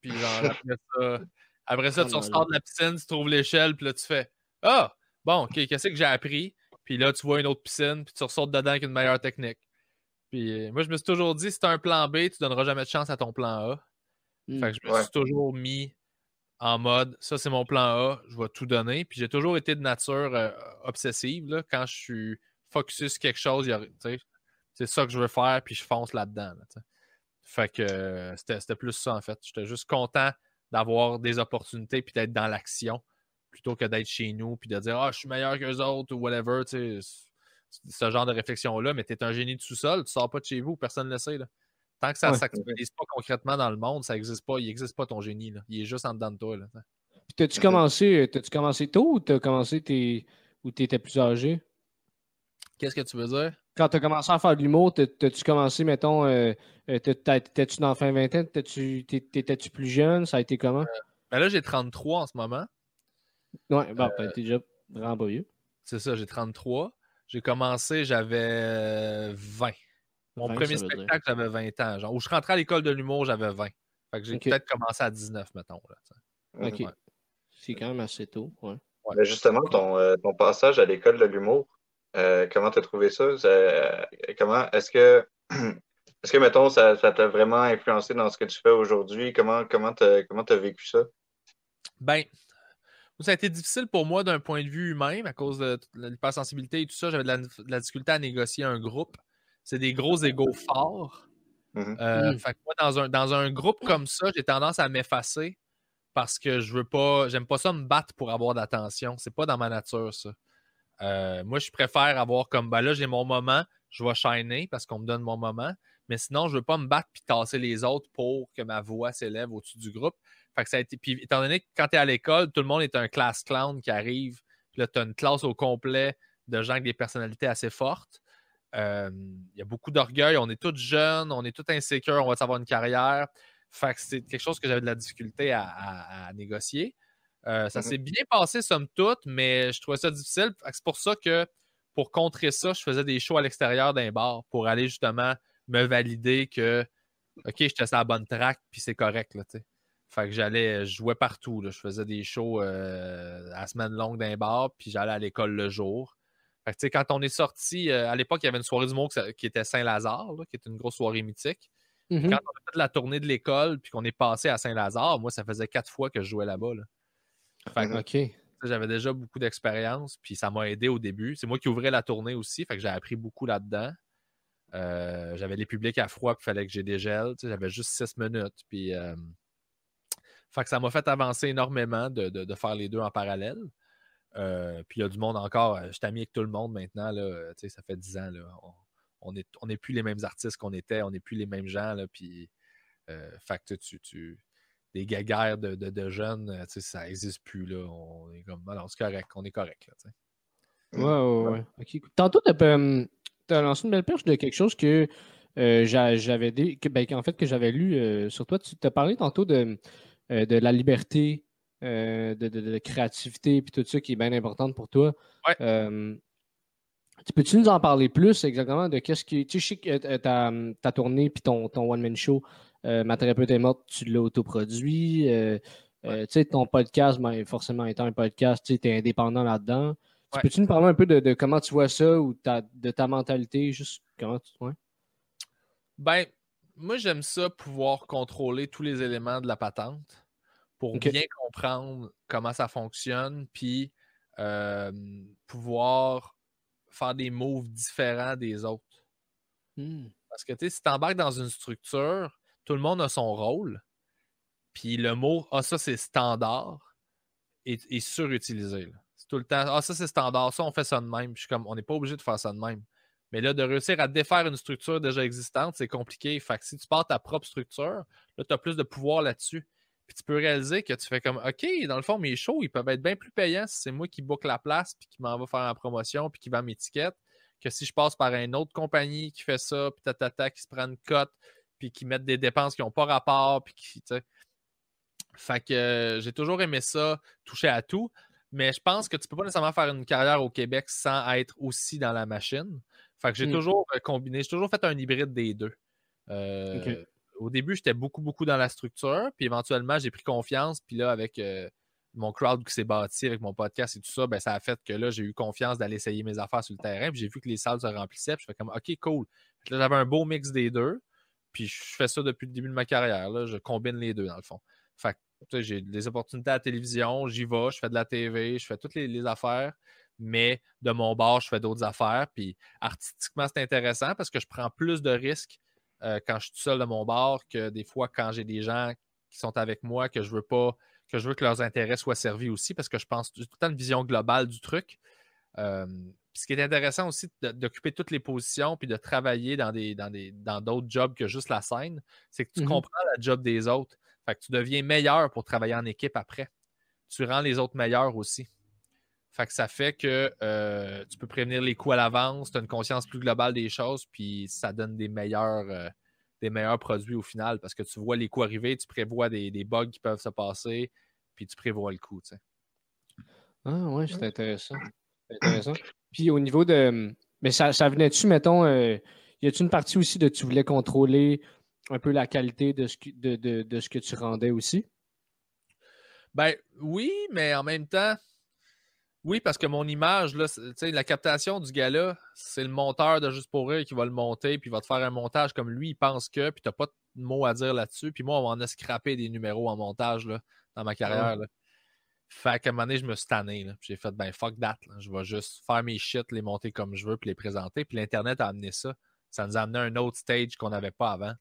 B: Puis genre, après ça, après ça
A: Oh
B: tu ressors de la piscine, tu trouves l'échelle, puis là, tu fais Ah, bon, OK, qu'est-ce que j'ai appris? Puis là, tu vois une autre piscine, puis tu ressors dedans avec une meilleure technique. Puis euh, moi, je me suis toujours dit, si tu as un plan B, tu donneras jamais de chance à ton plan A.
A: Hmm.
B: Fait que je me
C: Ouais.
B: suis toujours mis en mode ça c'est mon plan A, je vais tout donner. Puis j'ai toujours été de nature euh, obsessive. Là. Quand je suis focusé sur quelque chose, c'est ça que je veux faire, puis je fonce là-dedans. là, fait que euh, c'était c'était plus ça en fait. J'étais juste content d'avoir des opportunités puis d'être dans l'action plutôt que d'être chez nous puis de dire Ah, je suis meilleur qu'eux autres ou whatever. tu sais. Ce genre de réflexion-là, mais tu es un génie de sous-sol, tu sors pas de chez vous, personne ne le sait. là. Tant que ça ne
A: Ouais.
B: s'actualise pas concrètement dans le monde, ça n'existe pas. Il n'existe pas ton génie. Là. Il est juste en dedans de toi. Là.
A: Puis t'as-tu commencé, t'as-tu commencé tôt ou t'as commencé tes, ou t'étais plus âgé?
B: Qu'est-ce que tu veux dire?
A: Quand t'as commencé à faire de l'humour, t'as- t'as-tu commencé, mettons, euh, euh, t'étais-tu dans la fin vingtaine? T'étais-tu t'é- t'étais-tu plus jeune? Ça a été comment?
B: Ben là, j'ai 33 en ce moment.
A: Ouais, bon,
B: Euh,
A: t'es déjà vraiment pas vieux.
B: C'est ça, j'ai 33. J'ai commencé, j'avais 20. Mon
A: 20,
B: premier spectacle, j'avais 20 ans. Genre, où je rentrais à l'école de l'humour, j'avais 20. Fait que j'ai peut-être commencé à 19, mettons. Là.
A: Ok.
B: Ouais.
A: C'est quand même assez tôt. Ouais.
C: Mais justement, ton, euh, ton passage à l'école de l'humour, euh, comment t'as trouvé ça? Ça, euh, comment est-ce que est-ce que mettons ça, ça t'a vraiment influencé dans ce que tu fais aujourd'hui? Comment comment t'as comment t'as vécu ça?
B: Ben, ça a été difficile pour moi d'un point de vue humain à cause de l'hypersensibilité et tout ça. J'avais de la, de la difficulté à négocier un groupe. C'est des gros égaux forts.
C: Mhm.
B: Euh,
A: Mm.
B: Fait que moi, dans un, dans un groupe comme ça, j'ai tendance à m'effacer parce que je veux pas, j'aime pas ça me battre pour avoir d'attention. C'est pas dans ma nature, ça. Euh, moi, je préfère avoir comme, ben là, j'ai mon moment, je vais shiner parce qu'on me donne mon moment. Mais sinon, je veux pas me battre puis tasser les autres pour que ma voix s'élève au-dessus du groupe. Fait que ça a été. Puis étant donné que quand tu es à l'école, tout le monde est un class clown qui arrive. Puis là, tu as une classe au complet de gens avec des personnalités assez fortes. Euh, Il y a beaucoup d'orgueil. On est tous jeunes, on est tous insécures, on va avoir une carrière. Fait que c'est quelque chose que j'avais de la difficulté à, à- à négocier. Euh, ça
C: Mhm.
B: s'est bien passé, somme toute, mais je trouvais ça difficile. C'est pour ça que pour contrer ça, je faisais des shows à l'extérieur d'un bar pour aller justement me valider que OK, j'étais sur la bonne track, puis c'est correct. Là. Fait que j'allais, je jouais partout. là. Je faisais des shows euh, à semaine longue d'un bar, puis j'allais à l'école le jour. Fait que, tu sais, quand on est sorti, euh, à l'époque, il y avait une soirée du monde qui, était Saint-Lazare, qui était une grosse soirée mythique.
A: Mhm.
B: Quand on a fait la tournée de l'école, puis qu'on est passé à Saint-Lazare, moi, ça faisait quatre fois que je jouais là-bas. là. Fait que, J'avais déjà beaucoup d'expérience, puis ça m'a aidé au début. C'est moi qui ouvrais la tournée aussi, fait que j'ai appris beaucoup là-dedans. Euh, j'avais les publics à froid, puis il fallait que j'ai des gels. tu sais, J'avais juste six minutes. Puis, fait que ça m'a fait avancer énormément de, de- de faire les deux en parallèle. Euh, puis il y a du monde encore. euh, Je suis ami avec tout le monde maintenant. Là, euh, ça fait dix ans. Là, on, n'est on plus les mêmes artistes qu'on était. On n'est plus les mêmes gens. Là, puis, fait que tu, tu, des gaguères de, de, de jeunes, ça n'existe plus. Là. On est comme, correct, on est correct.
A: Ouais, ouais, ouais. Tantôt, tu as, lancé une belle perche de quelque chose que j'a- j'avais ben, qu'en fait que j'avais lu sur toi. Tu t'as parlé tantôt de, euh, de la liberté, euh, de, de- de créativité, puis tout ça qui est bien importante pour toi.
B: Ouais.
A: Euh, tu peux-tu nous en parler plus exactement de qu'est-ce qui. Tu sais, je sais que ta, ta tournée puis ton, ton one-man show, Ma thérapeute est morte, tu l'as autoproduit. tu sais, ton podcast, ben, forcément étant un podcast, tu es indépendant là-dedans. Tu
B: Ouais.
A: Peux-tu nous parler un peu de, de comment tu vois ça ou ta- de ta mentalité, juste comment tu. Ouais?
B: Ben, moi, j'aime ça pouvoir contrôler tous les éléments de la patente pour bien comprendre comment ça fonctionne, puis euh, pouvoir faire des moves différents des autres.
A: Hmm.
B: Parce que, tu sais, si tu embarques dans une structure, tout le monde a son rôle, puis le mot « Ah, ça, c'est standard » est, est surutilisé. C'est tout le temps « Ah, ça, c'est standard, ça, on fait ça de même. » Puis je suis comme « On n'est pas obligé de faire ça de même. » Mais là, de réussir à défaire une structure déjà existante, c'est compliqué. Fait que si tu pars ta propre structure, là, tu as plus de pouvoir là-dessus. Puis tu peux réaliser que tu fais comme OK, dans le fond, mes shows, ils peuvent être bien plus payants si c'est moi qui book la place, puis qui m'en va faire la promotion, puis qui vend mes tickets, que si je passe par une autre compagnie qui fait ça, puis tatata, qui se prend une cote, puis qui mettent des dépenses qui n'ont pas rapport, puis qui, tu sais. Fait que euh, j'ai toujours aimé ça, toucher à tout. Mais je pense que tu peux pas nécessairement faire une carrière au Québec sans être aussi dans la machine. Fait que j'ai
A: Mm.
B: toujours euh, combiné, j'ai toujours fait un hybride des deux. Euh. Au début, j'étais beaucoup, beaucoup dans la structure, puis éventuellement, j'ai pris confiance, puis là, avec euh, mon crowd qui s'est bâti avec mon podcast et tout ça, ben, ça a fait que là, j'ai eu confiance d'aller essayer mes affaires sur le terrain, puis j'ai vu que les salles se remplissaient, puis je fais comme, OK, cool. Là, j'avais un beau mix des deux, puis je fais ça depuis le début de ma carrière, je combine les deux, dans le fond. Fait que, j'ai des opportunités à la télévision, j'y vais, je fais de la TV, je fais toutes les, les affaires, mais de mon bord, je fais d'autres affaires. Puis artistiquement, c'est intéressant parce que je prends plus de risques euh, quand je suis tout seul de mon bord que des fois quand j'ai des gens qui sont avec moi que je veux pas, que je veux que leurs intérêts soient servis aussi parce que je pense tout le temps une vision globale du truc. Euh, ce qui est intéressant aussi d'occuper toutes les positions puis de travailler dans des dans des dans d'autres jobs que juste la scène, c'est que tu
A: Mhm.
B: comprends la job des autres. Fait que tu deviens meilleur pour travailler en équipe après. Tu rends les autres meilleurs aussi. Fait que ça fait que euh, tu peux prévenir les coups à l'avance, tu as une conscience plus globale des choses, puis ça donne des meilleurs, euh, des meilleurs produits au final parce que tu vois les coups arriver, tu prévois des, des bugs qui peuvent se passer, puis tu prévois le coup. tu sais.
A: Ah ouais, c'est intéressant. C'est intéressant. Puis au niveau de. Mais ça, ça venait-tu, mettons, euh, y a-tu une partie aussi de tu voulais contrôler un peu la qualité de ce, que, de, ce que tu rendais aussi?
B: Ben oui, mais en même temps, oui, parce que mon image, là, la captation du gars-là, c'est le monteur de Juste pour rire qui va le monter, puis il va te faire un montage comme lui, il pense que, puis t'as pas de mots à dire là-dessus. Puis moi, on m'en a scrappé des numéros en montage là, dans ma carrière. Là. Fait qu'à un moment donné, je me suis tanné. J'ai fait, ben fuck that. Je vais juste faire mes shit, les monter comme je veux, puis les présenter. Puis l'Internet a amené ça. Ça nous a amené à un autre stage qu'on n'avait pas avant.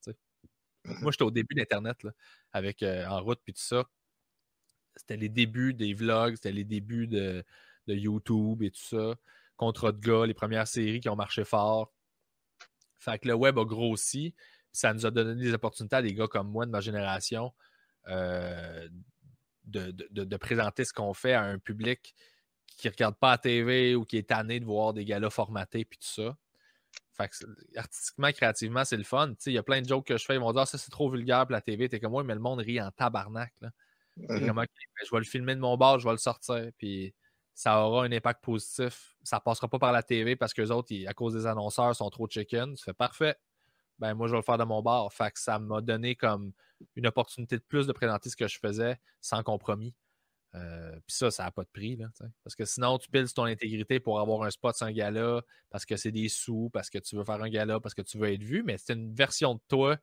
B: Moi, j'étais au début d'Internet, avec euh, en route, puis tout ça. C'était les débuts des vlogs, c'était les débuts de, YouTube et tout ça. Contrat de gars, les premières séries qui ont marché fort. Fait que le web a grossi. Ça nous a donné des opportunités à des gars comme moi de ma génération euh, de, présenter ce qu'on fait à un public qui ne regarde pas la TV ou qui est tanné de voir des galas formatés puis tout ça. Fait que, artistiquement, créativement, c'est le fun. Il y a plein de jokes que je fais. Ils vont dire ah, ça, c'est trop vulgaire pour la TV. T'es comme moi, mais le monde rit en tabarnak. Là. Ben, je vais le filmer de mon bord, je vais le sortir. Puis ça aura un impact positif. Ça passera pas par la TV parce que les autres, à cause des annonceurs, sont trop chicken. Fait parfait. Ben moi, je vais le faire de mon bord. Fait que ça m'a donné comme une opportunité de plus de présenter ce que je faisais sans compromis. Euh, puis ça, ça n'a pas de prix. Là, parce que sinon, tu piles ton intégrité pour avoir un spot sans gala, parce que c'est des sous, parce que tu veux faire un gala, parce que tu veux être vu, mais c'est une version de toi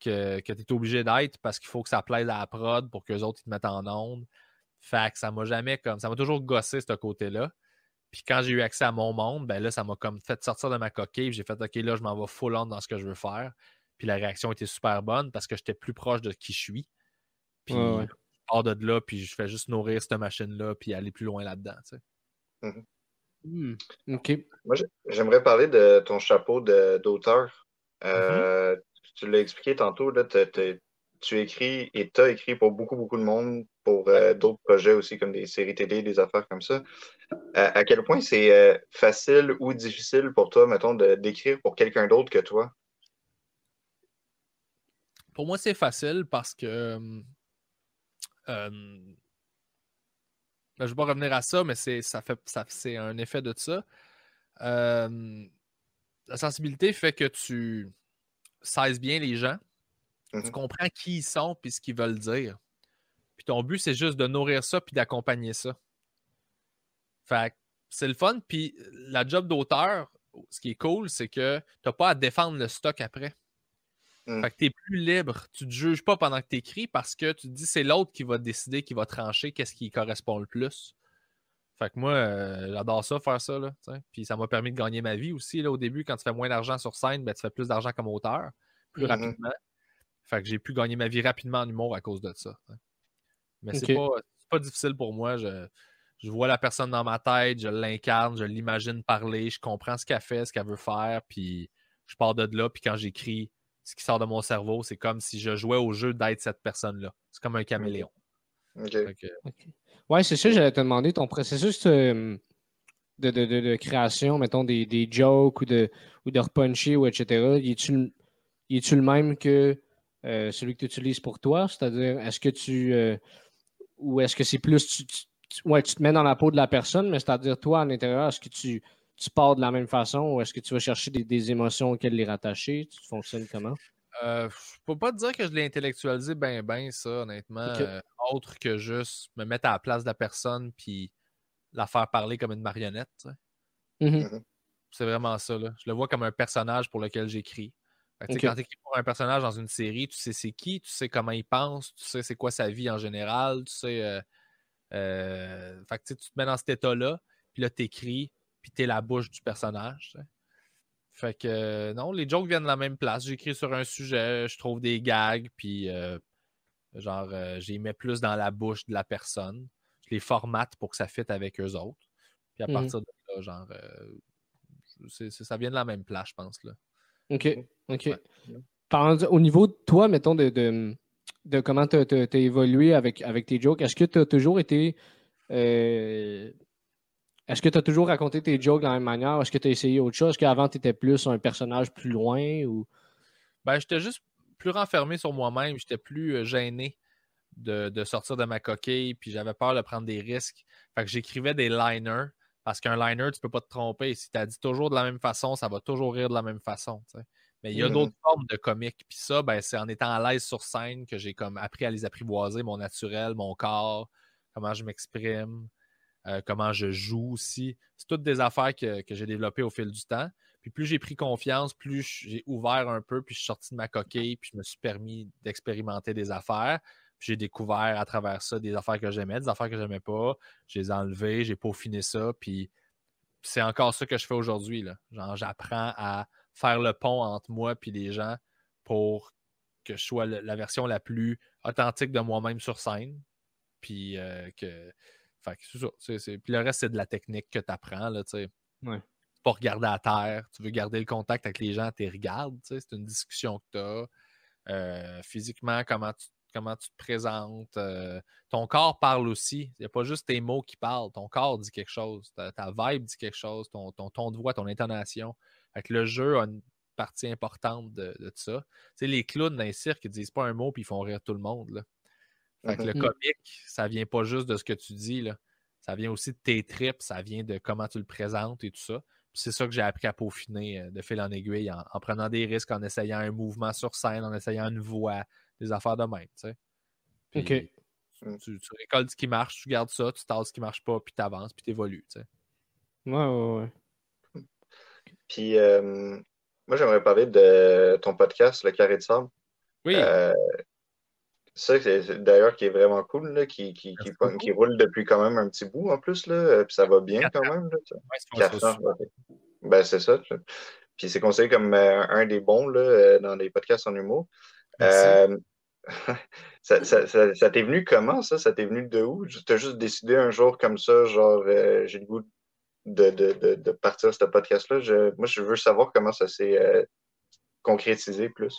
B: que, que tu es obligé d'être parce qu'il faut que ça plaise à la prod pour que les autres ils te mettent en onde. Fait que ça m'a jamais comme. Ça m'a toujours gossé ce côté-là. Puis quand j'ai eu accès à mon monde, ben là, ça m'a comme fait sortir de ma coquille. J'ai fait OK, là, je m'en vais full on dans ce que je veux faire. Puis la réaction était super bonne parce que j'étais plus proche de qui je suis. Puis je pars de là, puis je fais juste nourrir cette machine-là, puis aller plus loin là-dedans. Tu sais.
A: Mm-hmm. Hmm, OK.
C: Moi, j'aimerais parler de ton chapeau d'auteur. Euh, mm-hmm. Tu l'as expliqué tantôt, là, tu écris et tu as écrit pour beaucoup, beaucoup de monde, pour euh, d'autres projets aussi, comme des séries télé, des affaires comme ça. à quel point c'est euh, facile ou difficile pour toi, mettons, d'écrire pour quelqu'un d'autre que toi?
B: Pour moi, c'est facile parce que. Euh, je ne vais pas revenir à ça, mais c'est ça fait ça, c'est un effet de ça. la sensibilité fait que tu saises bien les gens, tu mmh comprends qui ils sont et ce qu'ils veulent dire. Puis ton but, c'est juste de nourrir ça puis d'accompagner ça. Fait c'est le fun. Puis la job d'auteur, ce qui est cool, c'est que tu n'as pas à défendre le stock après. Mmh. Fait que tu es plus libre. Tu ne te juges pas pendant que tu écris parce que tu te dis c'est l'autre qui va décider, qui va trancher qu'est-ce qui correspond le plus. Fait que moi, euh, j'adore ça, faire ça. Là, puis ça m'a permis de gagner ma vie aussi. Là, au début, quand tu fais moins d'argent sur scène, ben, tu fais plus d'argent comme auteur, plus mmh rapidement. Fait que j'ai pu gagner ma vie rapidement en humour à cause de ça. Mais c'est pas, pas difficile pour moi. Je, je vois la personne dans ma tête, je l'incarne, je l'imagine parler, je comprends ce qu'elle fait, ce qu'elle veut faire, puis je pars de là, puis quand j'écris, ce qui sort de mon cerveau, c'est comme si je jouais au jeu d'être cette personne-là. C'est comme un caméléon.
C: OK.
A: Ouais, c'est ça, j'allais te demander ton processus euh, de, de, de, création, mettons des, des, jokes ou de, ou de repuncher ou etc. Y est-tu le même que euh, celui que tu utilises pour toi? C'est-à-dire, est-ce que tu. Euh, ou est-ce que c'est plus. Tu, ouais, tu te mets dans la peau de la personne, mais c'est-à-dire, toi, à l'intérieur, est-ce que tu, tu pars de la même façon ou est-ce que tu vas chercher des, émotions auxquelles les rattacher? Tu fonctionnes comment?
B: Euh, je peux pas te dire que je l'ai intellectualisé bien, bien, ça, honnêtement. Euh, autre que juste me mettre à la place de la personne puis la faire parler comme une marionnette.
A: Mm-hmm. Mm-hmm.
B: C'est vraiment ça. Là. Je le vois comme un personnage pour lequel quand tu écris pour un personnage dans une série, tu sais c'est qui, tu sais comment il pense, tu sais c'est quoi sa vie en général, tu sais. Euh, euh fait que, tu te mets dans cet état-là, puis là, tu écris, puis tu es la bouche du personnage. Fait que euh, non, les jokes viennent de la même place. J'écris sur un sujet, je trouve des gags, puis euh, genre, j'y mets plus dans la bouche de la personne. Je les formate pour que ça fitte avec eux autres. Puis à mmh partir de là, genre, ça vient de la même place, je pense. Là.
A: OK. OK. au niveau de toi, mettons, de, de, comment tu as, évolué avec, avec tes jokes, est-ce que tu as toujours été. Euh, est-ce que tu as toujours raconté tes jokes de la même manière? Est-ce que tu as essayé autre chose? Est-ce qu'avant, tu étais plus un personnage plus loin? ou?
B: Ben, j'étais juste plus renfermé sur moi-même. J'étais plus euh, gêné de, sortir de ma coquille. Puis j'avais peur de prendre des risques. Fait que j'écrivais des liners parce qu'un liner, tu peux pas te tromper. Si tu as dit toujours de la même façon, ça va toujours rire de la même façon. Mais il y a
C: Mhm.
B: d'autres formes de comique. Puis ça, ben, c'est en étant à l'aise sur scène que j'ai comme appris à les apprivoiser, mon naturel, mon corps, comment je m'exprime, euh, comment je joue aussi. C'est toutes des affaires que, que j'ai développées au fil du temps. Puis plus j'ai pris confiance, plus j'ai ouvert un peu, puis je suis sorti de ma coquille, puis je me suis permis d'expérimenter des affaires. Puis j'ai découvert à travers ça des affaires que j'aimais, des affaires que j'aimais pas. Je les ai enlevées, j'ai peaufiné ça, puis c'est encore ça que je fais aujourd'hui. Genre, j'apprends à faire le pont entre moi et les gens pour que je sois le- la version la plus authentique de moi-même sur scène. Puis euh, que. Fait Puis le reste, c'est de la technique que tu apprends. Là, tu sais.
A: Ouais.
B: Pas regarder à terre. Tu veux garder le contact avec les gens, tu les regardes. C'est une discussion que tu as. physiquement, comment tu, comment tu te présentes. euh, ton corps parle aussi. Il n'y a pas juste tes mots qui parlent. Ton corps dit quelque chose. Ta, ta vibe dit quelque chose. Ton, ton ton de voix, ton intonation. Fait que le jeu a une partie importante de, de ça. Tu sais, les clowns dans les cirques, ils disent pas un mot puis ils font rire tout le monde. Là. Fait que le
A: Mhm.
B: comique, ça vient pas juste de ce que tu dis. Là. Ça vient aussi de tes tripes, ça vient de comment tu le présentes et tout ça. C'est ça que j'ai appris à peaufiner euh, de fil en aiguille en, en prenant des risques, en essayant un mouvement sur scène, en essayant une voix, des affaires de même. tu sais. Puis
A: Ok.
B: tu, tu récoltes ce qui marche, tu gardes ça, tu tasses ce qui marche pas, puis tu avances, puis tu évolues. tu sais.
A: Ouais, ouais, ouais.
C: Puis, euh, moi, j'aimerais parler de ton podcast, Le Carré de Sable.
B: Oui,
C: Euh, ça, c'est d'ailleurs, qui est vraiment cool, là, qui, qui, qui, roule depuis quand même un petit bout en plus, là, euh, puis ça va bien quand même. Là, ça.
B: ouais, c'est
C: ouais. Ben, c'est ça. tu. Puis c'est considéré comme euh, un des bons là, dans les podcasts en humour. Euh, ça ça, ça, ça t'est venu comment, ça? Ça t'est venu de où? T'as juste décidé un jour comme ça, genre, euh, j'ai le goût de, de, de, de partir ce podcast-là. Je, moi, je veux savoir comment ça s'est euh, concrétisé plus.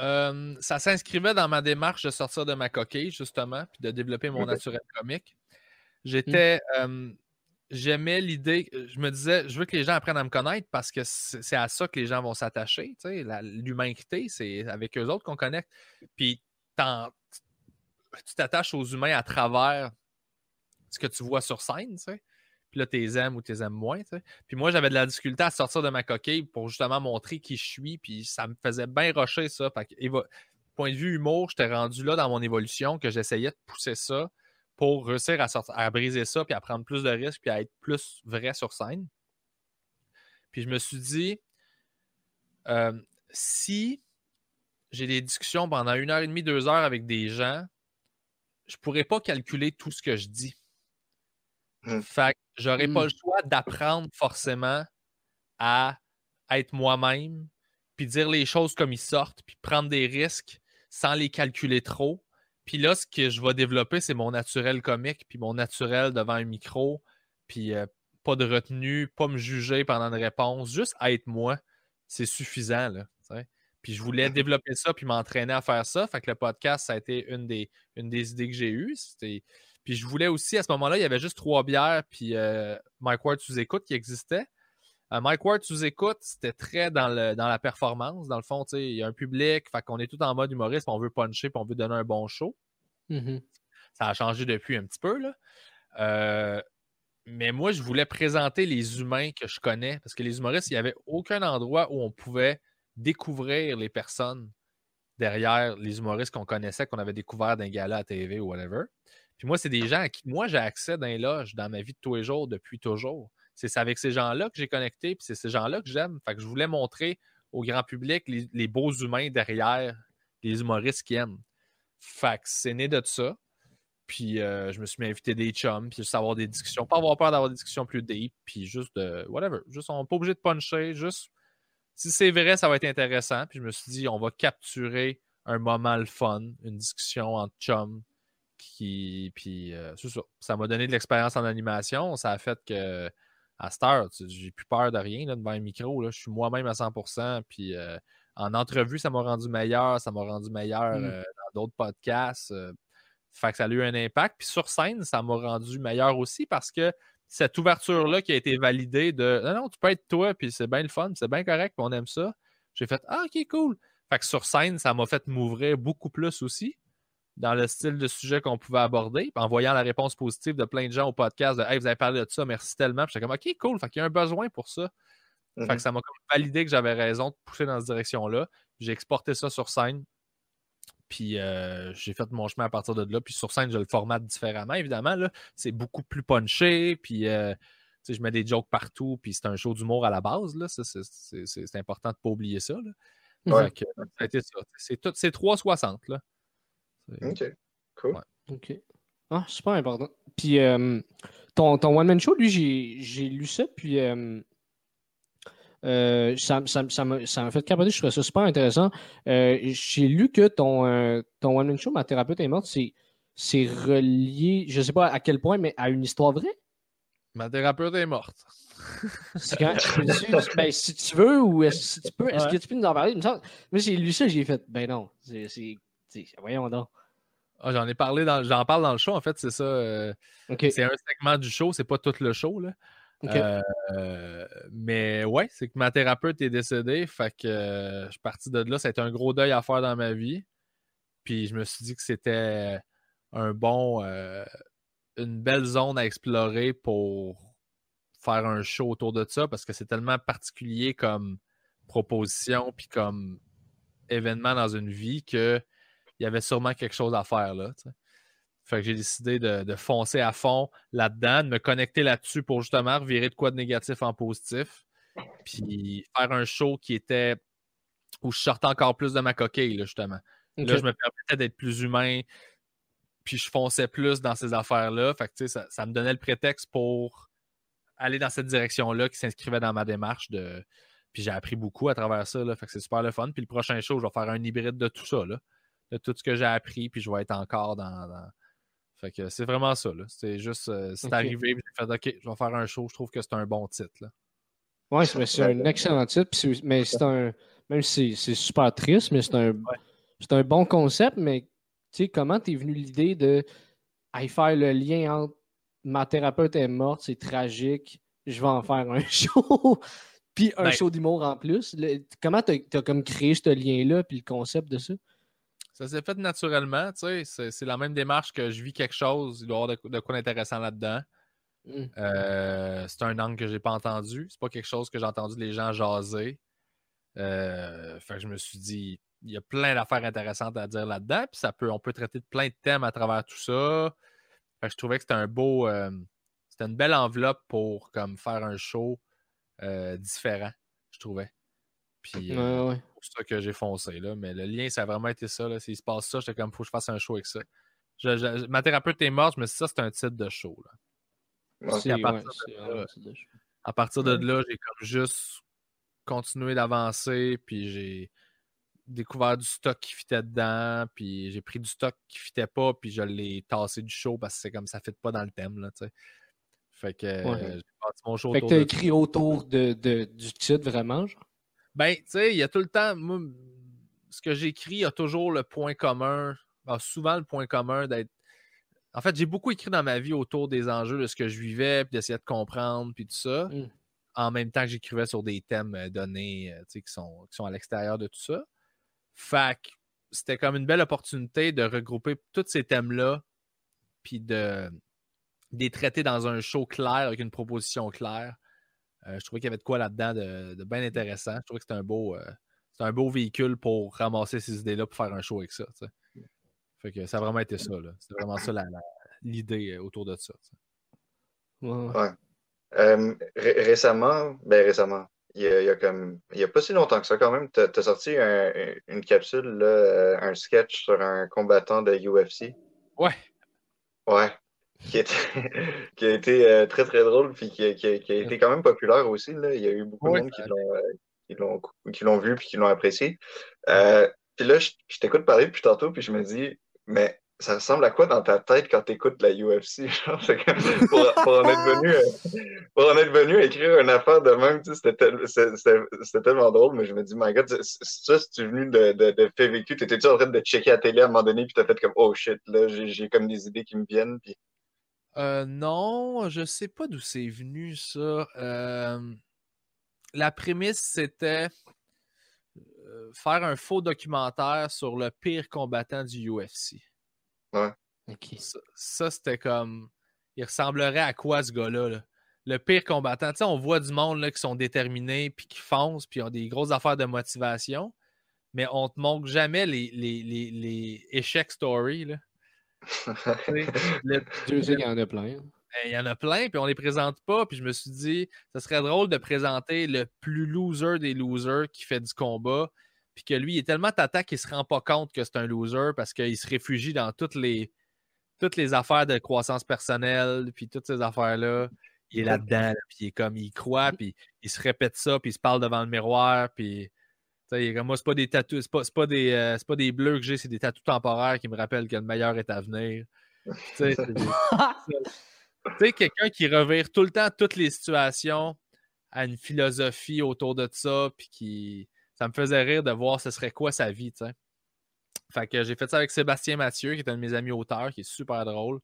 B: Euh, ça s'inscrivait dans ma démarche de sortir de ma coquille, justement, puis de développer mon naturel comique. J'étais. euh, J'aimais l'idée, je me disais, je veux que les gens apprennent à me connaître parce que c'est à ça que les gens vont s'attacher. tu sais, la- L'humanité, c'est avec eux autres qu'on connecte. Puis tu t'attaches aux humains à travers ce que tu vois sur scène, tu sais. Puis là, tu les aimes ou tu les aimes moins. Puis moi, j'avais de la difficulté à sortir de ma coquille pour justement montrer qui je suis. Puis ça me faisait bien rocher, ça. Fait que, point de vue humour, j'étais rendu là dans mon évolution que j'essayais de pousser ça pour réussir à, sortir, à briser ça, puis à prendre plus de risques, puis à être plus vrai sur scène. Puis je me suis dit, euh, si j'ai des discussions pendant une heure et demie, deux heures avec des gens, je pourrais pas calculer tout ce que je dis.
C: Hmm.
B: Fait que j'aurais pas le choix d'apprendre forcément à être moi-même, puis dire les choses comme ils sortent, puis prendre des risques sans les calculer trop. Puis là, ce que je vais développer, c'est mon naturel comique, puis mon naturel devant un micro, puis euh, pas de retenue, pas me juger pendant une réponse, juste être moi, c'est suffisant. Là, puis je voulais développer ça, puis m'entraîner à faire ça. Fait que le podcast, ça a été une des, une des idées que j'ai eues. C'était- Puis je voulais aussi, à ce moment-là, il y avait juste trois bières, puis euh, Mike Ward sous écoute qui existait. Euh, Mike Ward sous écoute, c'était très dans, le, dans la performance. Dans le fond, tu sais, il y a un public, fait qu'on est tout en mode humoriste, puis on veut puncher, puis on veut donner un bon show.
A: Mhm.
B: Ça a changé depuis un petit peu, là. Euh, mais moi, je voulais présenter les humains que je connais, parce que les humoristes, il n'y avait aucun endroit où on pouvait découvrir les personnes derrière les humoristes qu'on connaissait, qu'on avait découvert d'un gala à TV ou whatever. Puis moi, c'est des gens à qui moi j'ai accès dans les loges dans ma vie de tous les jours depuis toujours. C'est avec ces gens-là que j'ai connecté, puis c'est ces gens-là que j'aime. Fait que je voulais montrer au grand public les, beaux humains derrière les humoristes qui aiment. Fait que c'est né de ça. Puis euh, je me suis mis à inviter des chums, puis juste avoir des discussions. Pas avoir peur d'avoir des discussions plus deep, puis juste de. Whatever. Juste, on n'est pas obligé de puncher. Juste. Si c'est vrai, ça va être intéressant. Puis je me suis dit, on va capturer un moment le fun, une discussion entre chums. Qui, puis euh, c'est ça. Ça m'a donné de l'expérience en animation. Ça a fait que à cette heure, j'ai plus peur de rien là, devant un micro. Là. Je suis moi-même à 100%. Puis euh, en entrevue, ça m'a rendu meilleur. Ça m'a rendu meilleur
A: Mm.
B: euh, dans d'autres podcasts. fait que ça a eu un impact. Puis sur scène, ça m'a rendu meilleur aussi parce que cette ouverture-là qui a été validée de non, non, tu peux être toi, puis c'est bien le fun, c'est bien correct, puis on aime ça. J'ai fait Ah, ok, cool. Fait que sur scène, ça m'a fait m'ouvrir beaucoup plus aussi dans le style de sujet qu'on pouvait aborder. En voyant la réponse positive de plein de gens au podcast de Hey, vous avez parlé de ça, merci tellement. Puis j'étais comme OK, cool. Fait qu'il y a un besoin pour ça. Fait
C: Mhm.
B: que ça m'a validé que j'avais raison de pousser dans cette direction-là. J'ai exporté ça sur scène. Puis euh, j'ai fait mon chemin à partir de là. Puis sur scène, je le formate différemment, évidemment. C'est beaucoup plus punché. Puis euh, je mets des jokes partout. Puis c'est un show d'humour à la base. C'est- important de ne pas oublier ça. là.
C: Ouais.
B: Fait que, ça a été ça. C'est tout- c'est 360. Là. C'est-
C: Ok. Cool.
B: Ouais.
A: OK. Ah, super important. Puis euh, ton, ton one-man show, lui, j'ai j'ai lu ça, puis euh, euh, ça ça- ça m'a ça m'a fait capoter, je trouvais ça super intéressant. Euh, j'ai lu que ton, euh, ton one-man show, Ma thérapeute est morte, c'est c'est relié, je sais pas à quel point, mais à une histoire vraie?
B: Ma thérapeute est morte.
A: C'est quand, peux-tu- ben, si tu veux, ou est-ce si tu peux, est-ce
B: Ouais.
A: que tu peux nous en parler? Moi, j'ai lu ça, j'ai fait, ben non, c'est- voyons donc.
B: Ah, j'en ai parlé dans. J'en parle dans le show, en fait, c'est ça. euh, c'est un segment du show, c'est pas tout le show. Là. Euh, mais ouais, c'est que ma thérapeute est décédée. Fait que euh, je suis parti de là. Ça a été un gros deuil à faire dans ma vie. Puis je me suis dit que c'était un bon. une belle zone à explorer pour faire un show autour de ça parce que c'est tellement particulier comme proposition puis comme événement dans une vie que il y avait sûrement quelque chose à faire là. Fait que j'ai décidé de, de foncer à fond là-dedans, de me connecter là-dessus pour justement revirer de quoi de négatif en positif. Puis faire un show qui était où je sortais encore plus de ma coquille, là, justement. Là, je me permettais d'être plus humain, puis je fonçais plus dans ces affaires-là. Fait que, ça me donnait le prétexte pour aller dans cette direction-là qui s'inscrivait dans ma démarche. De... Puis j'ai appris beaucoup à travers ça. Là, fait que c'est super le fun. Puis le prochain show, je vais faire un hybride de tout ça, là, de tout ce que j'ai appris, puis je vais être encore dans. dans- Fait que c'est vraiment ça. là. C'est juste, euh, c'est
A: Ok.
B: arrivé, puis j'ai fait OK, je vais faire un show. Je trouve que c'est un bon titre. Là.
A: Oui, c'est, un excellent titre. mais c'est un. Même si c'est, super triste, mais c'est un, c'est un bon concept. Mais tu sais, comment t'es venu l'idée de aller faire le lien entre ma thérapeute est morte, c'est tragique, je vais en faire un show, puis un
B: Ben-
A: show d'humour en plus? Le- comment t'as, t'as comme créé ce lien-là, puis le concept de ça?
B: Ça s'est fait naturellement, tu sais. C'est, la même démarche que je vis quelque chose, il doit y avoir de, de quoi d'intéressant là-dedans.
A: Mm.
B: Euh, c'est un angle que j'ai pas entendu. C'est pas quelque chose que j'ai entendu les gens jaser. Euh, fait que je me suis dit, il y a plein d'affaires intéressantes à dire là-dedans. Puis ça peut, on peut traiter de plein de thèmes à travers tout ça. Fait que je trouvais que c'était un beau. euh, c'était une belle enveloppe pour comme faire un show différent, je trouvais. Puis euh,
A: Ouais, ouais.
B: c'est pour ça que j'ai foncé. Là. Mais le lien, ça a vraiment été ça. Là. S'il se passe ça, j'étais comme, faut que je fasse un show avec ça. Je- je- ma thérapeute est morte, dit, ça, c'est un titre de show. Là.
C: Ouais.
B: À
A: ouais,
B: partir de là,
A: vraiment un titre de show.
B: À partir de là, j'ai comme juste continué d'avancer, puis j'ai découvert du stock qui fitait dedans, puis j'ai pris du stock qui fitait pas, puis je l'ai tassé du show parce que c'est comme ça fit pas dans le thème, là, tu sais. Fait que euh,
A: Ouais.
B: j'ai bâti mon show
A: Fait que t'as
B: de
A: écrit autour de, de- du titre, vraiment, genre?
B: Ben, tu sais, il y a tout le temps. Moi, ce que j'écris a toujours le point commun, a souvent le point commun d'être. En fait, j'ai beaucoup écrit dans ma vie autour des enjeux de ce que je vivais, puis d'essayer de comprendre, puis tout ça.
A: Mm.
B: En même temps que j'écrivais sur des thèmes euh, donnés, euh, tu sais, qui sont, qui sont à l'extérieur de tout ça. Fait que c'était comme une belle opportunité de regrouper tous ces thèmes-là, puis de, de les traiter dans un show clair, avec une proposition claire. Euh, je trouvais qu'il y avait de quoi là-dedans de, de bien intéressant. Je trouvais que c'était un beau, euh, c'était un beau véhicule pour ramasser ces idées-là pour faire un show avec ça. tu. Fait que ça a vraiment été ça. là. C'était vraiment ça la- la- l'idée euh, autour de ça. tu.
A: Ouais, ouais.
C: Euh, ré- récemment, ben récemment, il y a, il y a comme, il y a pas si longtemps que ça quand même, t'as as sorti un- une capsule, là, un sketch sur un combattant de UFC.
B: Ouais.
C: Ouais. Qui, était, qui a été euh, très très drôle puis qui, a- qui a- qui a été quand même populaire aussi. Là. Il y a eu beaucoup
B: Ouais,
C: de monde
B: ça
C: qui l'ont euh, qui l'ont vu puis qui l'ont apprécié. Euh, puis là, je, je t'écoute parler depuis tantôt puis je me dis, mais ça ressemble à quoi dans ta tête quand t'écoutes la UFC? Genre, pour, pour en être venu, pour en être venu écrire une affaire de même, tu sais, c'était tel- tellement drôle, mais je me dis, my god, ça, si tu es venu de, de, de vécu, t'étais-tu en train de checker la télé à un moment donné puis t'as fait comme, oh shit, là, j'ai j'ai comme des idées qui me viennent puis
B: Euh, non, je sais pas d'où c'est venu ça. Euh, la prémisse, c'était euh, faire un faux documentaire sur le pire combattant du UFC.
A: OK.
B: Ça, ça, c'était comme. Il ressemblerait à quoi ce gars-là? là? le pire combattant. Tu sais, on voit du monde là, qui sont déterminés, puis qui foncent, puis ont des grosses affaires de motivation, mais on te montre jamais les, les, les, les échecs story. Là.
A: le, Dieu sait qu'il y en a plein.
B: Ben, il y en a plein, puis on les présente pas. Puis je me suis dit, ce serait drôle de présenter le plus loser des losers qui fait du combat, puis que lui, il est tellement tata qu'il se rend pas compte que c'est un loser parce qu'il se réfugie dans toutes les, toutes les affaires de croissance personnelle, puis toutes ces affaires-là. Il est là-dedans, puis il est comme, il croit, puis il se répète ça, puis il se parle devant le miroir, puis comme moi, c'est pas des tatous, c'est pas, pas, des, euh, pas des bleus que j'ai, c'est des tatous temporaires qui me rappellent que le meilleur est à venir. Tu sais, quelqu'un qui revire tout le temps toutes les situations à une philosophie autour de ça, puis qui. Ça me faisait rire de voir ce serait quoi sa vie, tu sais. Fait que j'ai fait ça avec Sébastien Mathieu, qui est un de mes amis auteurs, qui est super drôle.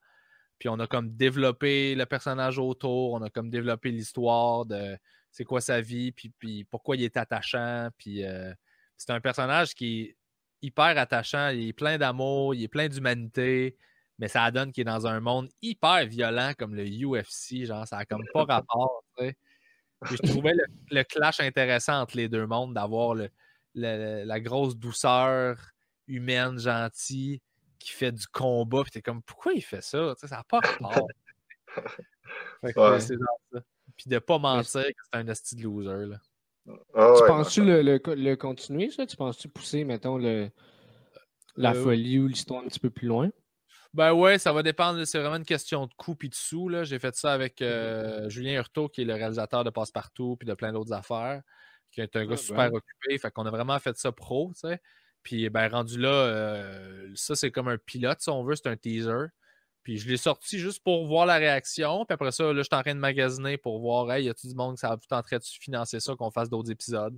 B: Puis on a comme développé le personnage autour, on a comme développé l'histoire de c'est quoi sa vie, puis, puis, pourquoi il est attachant. Puis euh, c'est un personnage qui est hyper attachant, il est plein d'amour, il est plein d'humanité, mais ça donne qu'il est dans un monde hyper violent comme le UFC, genre ça a comme pas rapport. je trouvais le, clash intéressant entre les deux mondes, d'avoir le, la grosse douceur humaine, gentille, qui fait du combat, puis t'es comme pourquoi il fait ça? ça n'a pas rapport. c'est ça puis de pas mentir que c'est un esti de loser. Là.
A: Ah tu penses-tu le, le, continuer, ça? Tu penses-tu pousser, mettons, le, la euh, folie ou l'histoire un petit peu plus loin?
B: Ben ouais, ça va dépendre. C'est vraiment une question de coût et de sous. J'ai fait ça avec euh, Julien Hurtaud, qui est le réalisateur de Passepartout puis de plein d'autres affaires, qui est un gars ah, super occupé. Fait qu'on a vraiment fait ça pro, tu sais. Puis ben rendu là, euh, ça c'est comme un pilote, si on veut, c'est un teaser. Puis je l'ai sorti juste pour voir la réaction. Puis après ça, là, je suis en train de magasiner pour voir, hey, y a-tu du monde qui ça va en train de financer ça, qu'on fasse d'autres épisodes?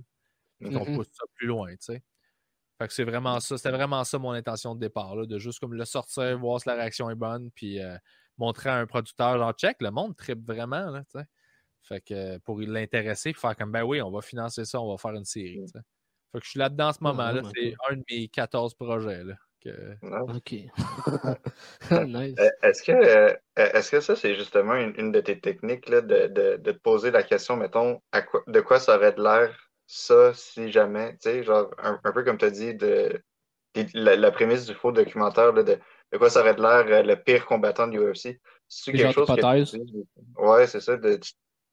B: Puis qu'on pousse ça plus loin, tu sais. Fait que c'est vraiment ça. C'était vraiment ça mon intention de départ, là, de juste comme le sortir, voir si la réaction est bonne, puis euh, montrer à un producteur, genre, check, le monde tripe vraiment, là, tu sais. Fait que pour l'intéresser, faire comme, ben oui, on va financer ça, on va faire une série, tu sais. Fait que je suis là-dedans en ce moment-là. C'est un de mes 14 projets, là.
A: OK.
C: nice. Euh, est-ce que, euh, est que ça, c'est justement une, de tes techniques là, de, de, de, te poser la question, mettons, à quoi, de quoi ça aurait de l'air ça si jamais, tu sais, genre un, peu comme tu as dit, de, la, prémisse du faux documentaire, de, de quoi ça aurait de l'air euh, le pire combattant de UFC. C'est quelque chose que Ouais, c'est ça.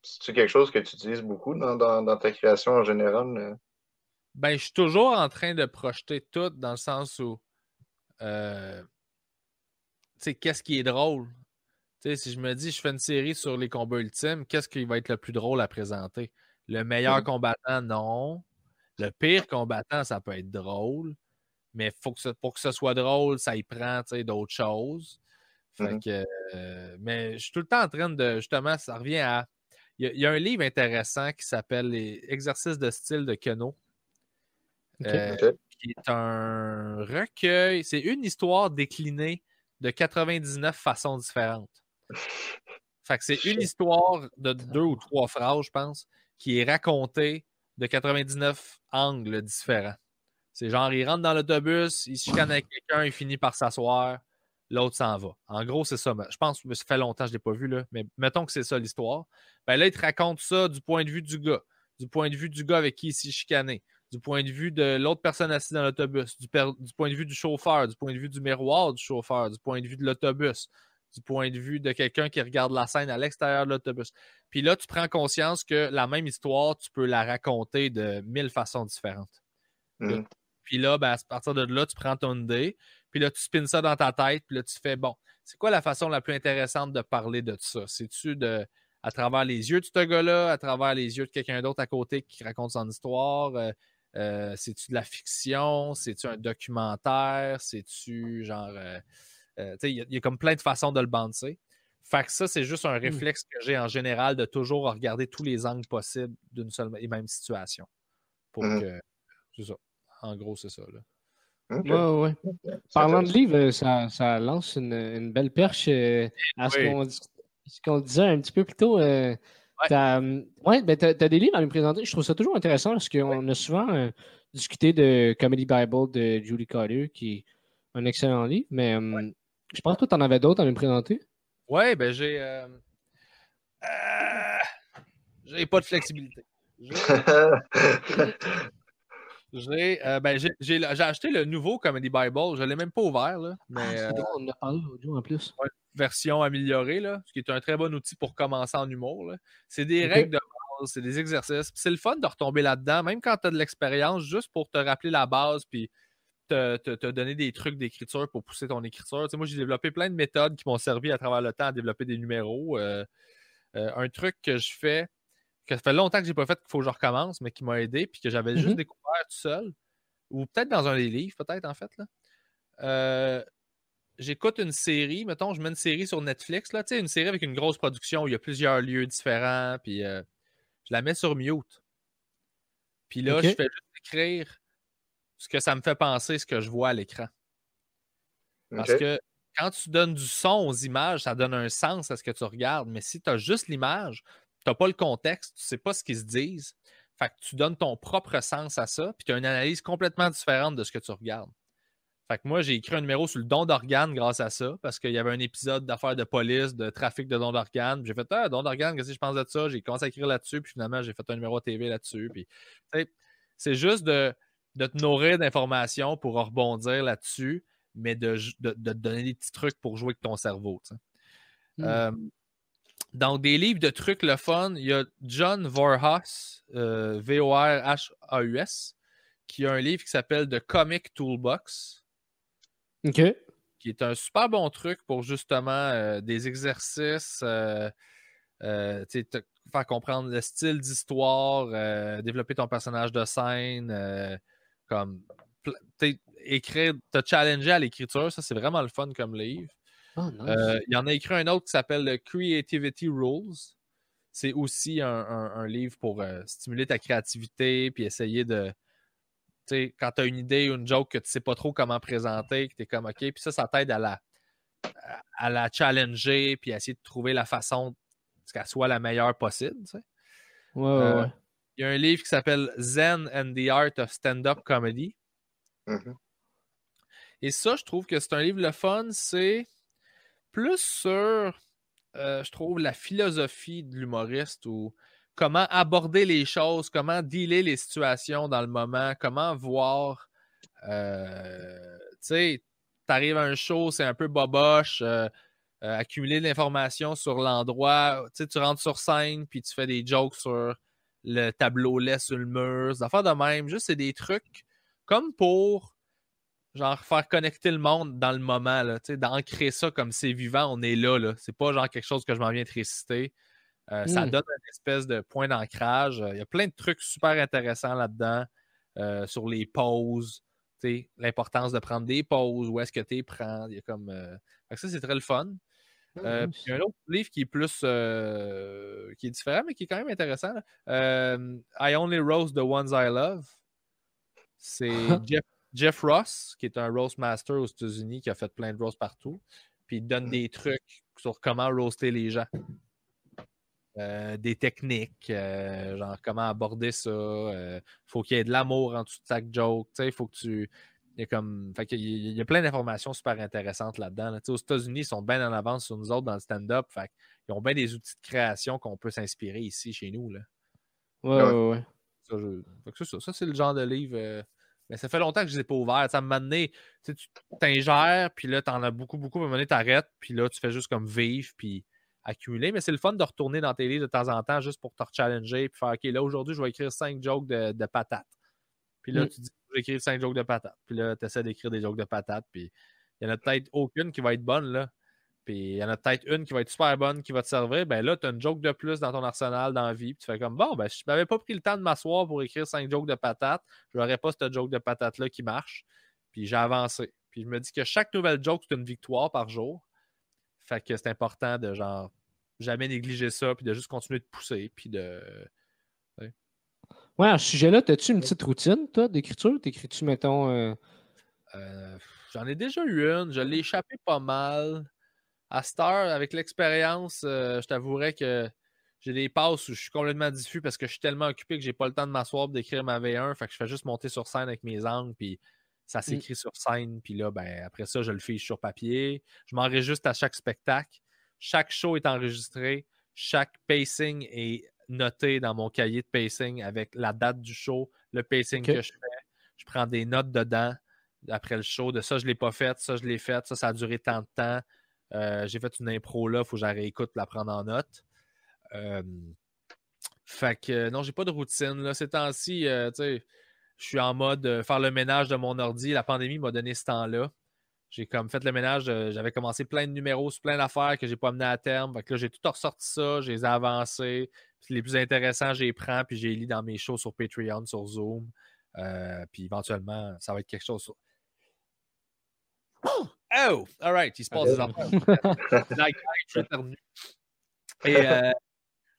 C: C'est quelque chose que tu utilises beaucoup dans, dans, dans ta création en général?
B: Ben, je suis toujours en train de projeter tout dans le sens où euh, qu'est-ce qui est drôle? si je me dis, je fais une série sur les combats ultimes, qu'est-ce qui va être le plus drôle à présenter? Le meilleur combattant, non. Le pire combattant, ça peut être drôle. Mais faut que pour que ce soit drôle, ça y prend d'autres choses. Mm-hmm. Euh, mais je suis tout le temps en train de. Justement, ça revient à. Il y, a un livre intéressant qui s'appelle Les exercices de style de Keno. Euh, qui est un recueil. C'est une histoire déclinée de 99 façons différentes. Fait que c'est une histoire de deux ou trois phrases, je pense, qui est racontée de 99 angles différents. C'est genre, il rentre dans l'autobus, il se chicane avec quelqu'un, il finit par s'asseoir, l'autre s'en va. En gros, c'est ça. Je pense que ça fait longtemps que je ne l'ai pas vu, là, mais mettons que c'est ça l'histoire. Ben là, il te raconte ça du point de vue du gars, du point de vue du gars avec qui il s'est chicané, du point de vue de l'autre personne assise dans l'autobus, du, point de vue du chauffeur, du point de vue du miroir du chauffeur, du point de vue de l'autobus, du point de vue de quelqu'un qui regarde la scène à l'extérieur de l'autobus. Puis là, tu prends conscience que la même histoire, tu peux la raconter de mille façons différentes. Mm. Puis là, ben, à partir de là, tu prends ton idée, puis là, tu spins ça dans ta tête, puis là, tu fais, bon, c'est quoi la façon la plus intéressante de parler de ça? C'est-tu de à travers les yeux de ce gars-là, à travers les yeux de quelqu'un d'autre à côté qui raconte son histoire? Euh, euh, c'est-tu de la fiction? C'est-tu un documentaire? C'est-tu genre. Euh, euh, il y, a comme plein de façons de le banter. Fait que ça, c'est juste un mmh. réflexe que j'ai en général de toujours regarder tous les angles possibles d'une seule et même situation. Pour mmh. que. C'est ça. En gros, c'est ça.
A: Là. Ouais, ouais. Parlant de livres, ça, lance une, belle perche à ce qu'on disait un petit peu plus tôt. Ouais, t'as, ouais, ben t'as, des livres à me présenter. Je trouve ça toujours intéressant parce qu'on a souvent euh, discuté de Comedy Bible de Julie Carter, qui est un excellent livre, mais je pense que tu en avais d'autres à me présenter.
B: Oui, ben j'ai. Euh, euh, J'ai pas de flexibilité. J'ai euh, ben, acheté le nouveau Comedy Bible. Je ne l'ai même pas ouvert. Là, mais,
A: ah, euh, on a parlé en plus.
B: Version améliorée, là, ce qui est un très bon outil pour commencer en humour. C'est des règles de base, c'est des exercices. C'est le fun de retomber là-dedans, même quand tu as de l'expérience, juste pour te rappeler la base puis te, te, donner des trucs d'écriture pour pousser ton écriture. moi, j'ai développé plein de méthodes qui m'ont servi à travers le temps à développer des numéros. Euh, un truc que je fais, que ça fait longtemps que j'ai pas fait qu'il faut que je recommence, mais qui m'a aidé, puis que j'avais juste mm-hmm. découvert tout seul, ou peut-être dans un des livres, peut-être en fait. Là. Euh, j'écoute une série, mettons, je mets une série sur Netflix, là, une série avec une grosse production où il y a plusieurs lieux différents, puis euh, je la mets sur mute. Puis là, je fais juste écrire ce que ça me fait penser, ce que je vois à l'écran. Parce que quand tu donnes du son aux images, ça donne un sens à ce que tu regardes. Mais si tu as juste l'image, tu n'as pas le contexte, tu ne sais pas ce qu'ils se disent. Fait que tu donnes ton propre sens à ça, puis tu as une analyse complètement différente de ce que tu regardes. Fait que moi, j'ai écrit un numéro sur le don d'organes grâce à ça, parce qu'il y avait un épisode d'affaires de police, de trafic de dons d'organes. J'ai fait, ah, don d'organes, qu'est-ce que je pense de ça? J'ai commencé à écrire là-dessus, puis finalement, j'ai fait un numéro TV là-dessus. Puis, c'est juste de, te nourrir d'informations pour rebondir là-dessus, mais de, de, te donner des petits trucs pour jouer avec ton cerveau. Hmm. Euh, donc, des livres de trucs le fun, il y a John Vorhaus, euh, V-O-R-H-A-U-S, qui a un livre qui s'appelle The Comic Toolbox.
A: OK.
B: Qui est un super bon truc pour justement euh, des exercices, euh, te faire comprendre le style d'histoire, développer ton personnage de scène, comme écrire, te challenger à l'écriture. Ça, c'est vraiment le fun comme livre.
A: Oh,
B: euh, il y en a écrit un autre qui s'appelle Creativity Rules. C'est aussi un, livre pour euh, stimuler ta créativité puis essayer de. Sais, quand tu as une idée ou une joke que tu sais pas trop comment présenter, que tu es comme OK, puis ça, ça t'aide à la, à la challenger puis à essayer de trouver la façon qu'elle soit la meilleure possible. Tu
A: euh,
B: Il y a un livre qui s'appelle Zen and the Art of Stand-Up Comedy.
C: Mm-hmm.
B: Et ça, je trouve que c'est un livre le fun, c'est plus sur, euh, je trouve, la philosophie de l'humoriste ou comment aborder les choses, comment dealer les situations dans le moment, comment voir. Euh, tu sais, t'arrives à un show, c'est un peu boboche, euh, accumuler de l'information sur l'endroit. Tu sais, tu rentres sur scène, puis tu fais des jokes sur le tableau lait sur le mur, des affaires de même. Juste, c'est des trucs comme pour genre faire connecter le monde dans le moment, d'ancrer ça comme c'est vivant, on est là. là. C'est pas genre quelque chose que je m'en viens de réciter. Euh, ça hmm. donne une espèce de point d'ancrage. Il y a plein de trucs super intéressants là-dedans euh, sur les pauses, l'importance de prendre des pauses, où est-ce que tu prends. Il y a comme, euh, Ça, c'est très le fun. il y a un autre livre qui est plus qui est différent, mais qui est quand même intéressant. I Only Rose the Ones I Love. C'est Jeff Jeff Ross, qui est un roast master aux États-Unis, qui a fait plein de roasts partout, puis il donne des trucs sur comment roaster les gens. Euh, des techniques, euh, genre comment aborder ça. Euh, faut qu'il y ait de l'amour en dessous de chaque joke. Il faut que tu. Il y a, comme, fait il y a plein d'informations super intéressantes là-dedans. Aux États-Unis, ils sont bien en avance sur nous autres dans le stand-up. Ils ont bien des outils de création qu'on peut s'inspirer ici chez nous. Là.
A: Ouais, ouais, ouais.
B: Ça, ça c'est le genre de livre mais ça fait longtemps que je ne les ai pas ouverts. Ça m'a donné, tu t'ingères, puis là, tu en as beaucoup, beaucoup, à un moment donné, t'arrêtes, puis là, tu fais juste comme vivre, puis accumuler. Mais c'est le fun de retourner dans tes livres de temps en temps juste pour te challenger, puis faire, OK, là, aujourd'hui, je vais écrire cinq jokes de, de patates. Puis là, mm. tu dis, je vais écrire cinq jokes de patates. Puis là, tu essaies d'écrire des jokes de patates, puis il y en a peut-être aucune qui va être bonne, là. Puis il y en a peut-être une qui va être super bonne, qui va te servir. Ben là, tu as une joke de plus dans ton arsenal dans la vie. Puis tu fais comme bon, ben, je n'avais pas pris le temps de m'asseoir pour écrire cinq jokes de patates. Je n'aurais pas cette joke de patate-là qui marche. Puis j'ai avancé. Puis je me dis que chaque nouvelle joke, c'est une victoire par jour. Fait que c'est important de genre jamais négliger ça, puis de juste continuer de pousser, puis de.
A: Ouais, à ce sujet-là, as-tu une petite routine, toi, d'écriture? T'écris-tu, mettons. Euh,
B: euh, j'en ai déjà eu une. Je l'ai échappé pas mal à cette heure, avec l'expérience, euh, je t'avouerais que j'ai des passes où je suis complètement diffus parce que je suis tellement occupé que j'ai pas le temps de m'asseoir d'écrire ma V1. Fait que je fais juste monter sur scène avec mes angles, puis ça mm. s'écrit sur scène. Puis là, ben, après ça, je le fiche sur papier. Je m'enregistre à chaque spectacle. Chaque show est enregistré. Chaque pacing est noté dans mon cahier de pacing avec la date du show, le pacing que je fais. Je prends des notes dedans après le show. De ça, je ne l'ai pas fait, ça, je l'ai fait, ça, ça a duré tant de temps. Euh, j'ai fait une impro là, il faut que j'arrête écoute la prendre en note. Euh, fait que non, j'ai pas de routine. Là. Ces temps-ci, euh, je suis en mode euh, faire le ménage de mon ordi. La pandémie m'a donné ce temps-là. J'ai comme fait le ménage, euh, j'avais commencé plein de numéros sur plein d'affaires que j'ai pas mené à terme. Fait que là, j'ai tout ressorti ça, je les ai avancés. Puis les plus intéressants, les prends, puis les lis dans mes shows sur Patreon, sur Zoom. Euh, puis éventuellement, ça va être quelque chose sur. Oh! All right, il se passe des éternu. Et euh,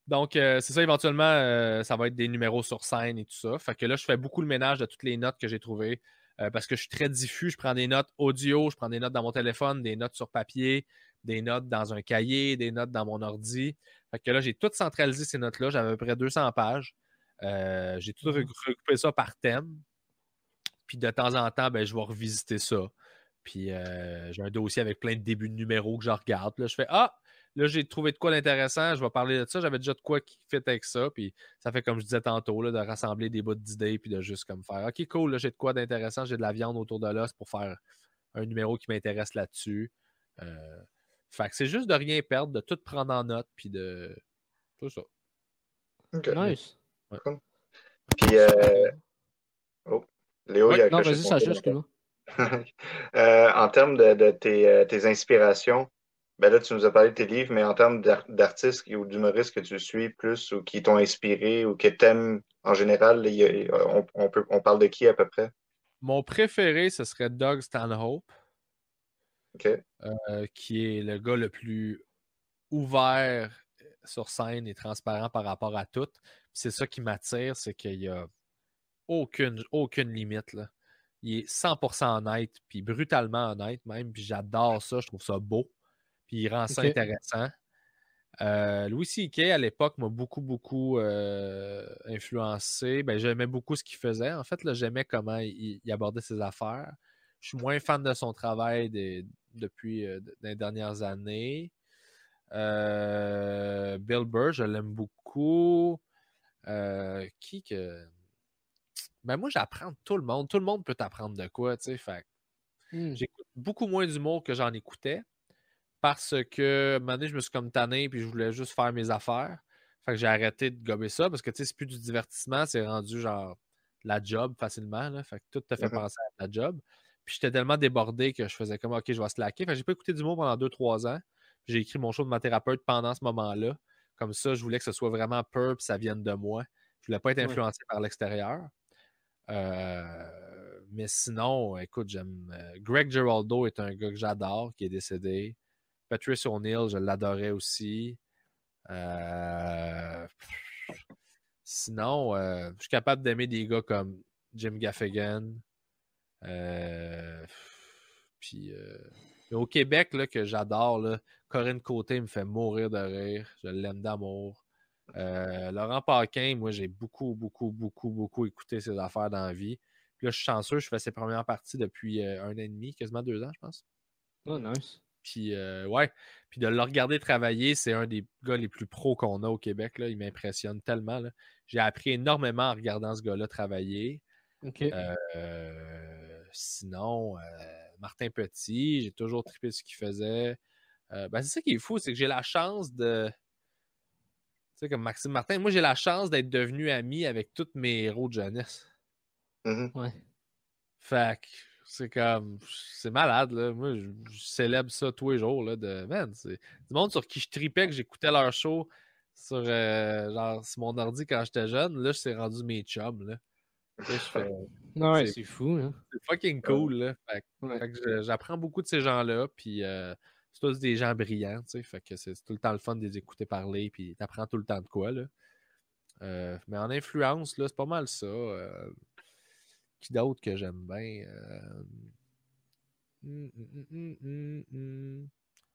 B: donc, euh, c'est ça, éventuellement, euh, ça va être des numéros sur scène et tout ça. Fait que là, je fais beaucoup le ménage de toutes les notes que j'ai trouvées euh, parce que je suis très diffus. Je prends des notes audio, je prends des notes dans mon téléphone, des notes sur papier, des notes dans un cahier, des notes dans mon ordi. Fait que là, j'ai tout centralisé ces notes-là. J'avais à peu près 200 pages. Euh, j'ai tout regroupé ça par thème. Puis de temps en temps, ben, je vais revisiter ça. Puis euh, j'ai un dossier avec plein de débuts de numéros que je regarde. Puis là, je fais Ah, là, j'ai trouvé de quoi d'intéressant. Je vais parler de ça. J'avais déjà de quoi qui fit avec ça. Puis ça fait comme je disais tantôt, là, de rassembler des bouts d'idées. Puis de juste comme faire OK, cool, là, j'ai de quoi d'intéressant. J'ai de la viande autour de l'os pour faire un numéro qui m'intéresse là-dessus. Euh, fait que c'est juste de rien perdre, de tout prendre en note. Puis de. Tout ça.
C: Ok.
A: Nice.
C: Puis, euh, oh, Léo, il a
A: Non, vas-y.
C: Euh, en termes de, de tes, euh, tes inspirations, ben là, tu nous as parlé de tes livres, mais en termes d'ar- d'artistes ou d'humoristes que tu suis plus ou qui t'ont inspiré ou que t'aimes en général, a- on, on peut, on parle de qui à peu près?
B: Mon préféré, ce serait Doug Stanhope.
C: OK.
B: euh, qui est le gars le plus ouvert sur scène et transparent par rapport à tout. C'est ça qui m'attire, c'est qu'il n'y a aucune, aucune limite. Là. Il est 100% honnête, puis brutalement honnête même, puis j'adore ça, je trouve ça beau, puis il rend ça intéressant. Euh, Louis C.K. à l'époque m'a beaucoup, beaucoup euh, influencé. Ben, j'aimais beaucoup ce qu'il faisait. En fait, là, j'aimais comment il, il abordait ses affaires. Je suis moins fan de son travail des- depuis euh, les dernières années. Euh, Bill Burr, je l'aime beaucoup. Euh, qui que. Ben moi, j'apprends tout le monde. Tout le monde peut t'apprendre de quoi, tu sais. Fait
A: Hmm.
B: J'écoute beaucoup moins d'humour que j'en écoutais parce que, un moment donné, je me suis comme tanné puis je voulais juste faire mes affaires. Fait que j'ai arrêté de gober ça parce que, tu sais, c'est plus du divertissement, c'est rendu genre la job facilement, là. Fait que tout te fait
C: Mhm.
B: penser à la job. Puis j'étais tellement débordé que je faisais comme, OK, je vais slacker. Fait que j'ai pas écouté d'humour pendant 2-3 ans. J'ai écrit mon show de ma thérapeute pendant ce moment-là. Comme ça, je voulais que ce soit vraiment pur puis ça vienne de moi. Je voulais pas être
A: Ouais.
B: influencé par l'extérieur. Euh, mais sinon, écoute, j'aime. euh, Greg Giraldo est un gars que j'adore, qui est décédé. Patrice O'Neill, je l'adorais aussi. Euh, Sinon, euh, je suis capable d'aimer des gars comme Jim Gaffigan. Euh, Puis au Québec, là, que j'adore, Corinne Côté me fait mourir de rire. Je l'aime d'amour. Laurent Paquin, moi, j'ai beaucoup, beaucoup, beaucoup, beaucoup écouté ses affaires dans la vie. Puis là, je suis chanceux, je fais ses premières parties depuis un an et demi, quasiment deux ans, je pense.
A: Oh, nice.
B: Puis, euh, ouais. Puis de le regarder travailler, c'est un des gars les plus pros qu'on a au Québec. Là. Il m'impressionne tellement. là. J'ai appris énormément en regardant ce gars-là travailler.
A: OK.
B: Euh, sinon, euh, Martin Petit, j'ai toujours trippé ce qu'il faisait. Euh, ben, c'est ça qui est fou, c'est que j'ai la chance de. Tu sais, comme Maxime Martin, moi j'ai la chance d'être devenu ami avec tous mes héros de jeunesse.
C: Mhm.
A: Ouais.
B: Fait que c'est comme. C'est malade, là. Moi, je, je célèbre ça tous les jours, là. De, man, c'est du monde sur qui je tripais, que j'écoutais leur show sur, euh, genre, sur mon ordi quand j'étais jeune. Là, je suis rendu mes chums, là. Fais.
A: Ouais,
B: C'est-
A: fou, hein.
B: C'est fucking cool, là. Fait, que-
A: Ouais.
B: fait j'apprends beaucoup de ces gens-là, puis euh, c'est tous des gens brillants, tu sais. Fait que c'est c'est tout le temps le fun de les écouter parler, puis t'apprends tout le temps de quoi, là. Euh, mais en influence, là, c'est pas mal ça. euh, qui d'autre que j'aime bien? Euh, hum, hum, hum.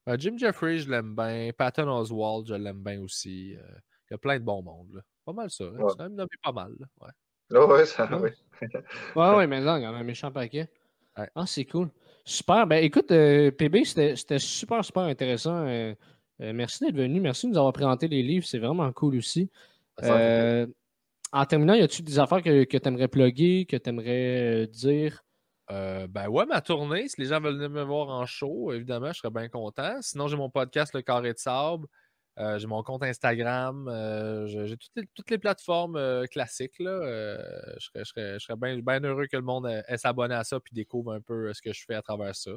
B: Euh, Jim Jeffrey, je l'aime bien. Patton Oswald, je l'aime bien aussi. Euh, Il y a plein de bons mondes, là. Pas mal ça. Hein?
C: Ouais.
B: Ça me pas mal, là. Ouais.
C: Ah ouais, ça,
A: Ouais.
C: oui.
A: Ouais, ouais, mais là, il y en a un méchant paquet.
B: Ouais.
A: Ah, c'est cool. Super. Ben, écoute, euh, PB, c'était c'était super, super intéressant. Euh, euh, merci d'être venu. Merci de nous avoir présenté les livres. C'est vraiment cool aussi. Euh, en terminant, y a-tu des affaires que, que tu aimerais plugger, que tu aimerais dire?
B: ben ouais, ma tournée, si les gens veulent venir me voir en show, évidemment, je serais bien content. Sinon, j'ai mon podcast Le Carré de Sable. Euh, j'ai mon compte Instagram. Euh, j'ai toutes les, plateformes euh, classiques. Là. je serais, bien, heureux que le monde s'abonne à ça et découvre un peu ce que je fais à travers ça.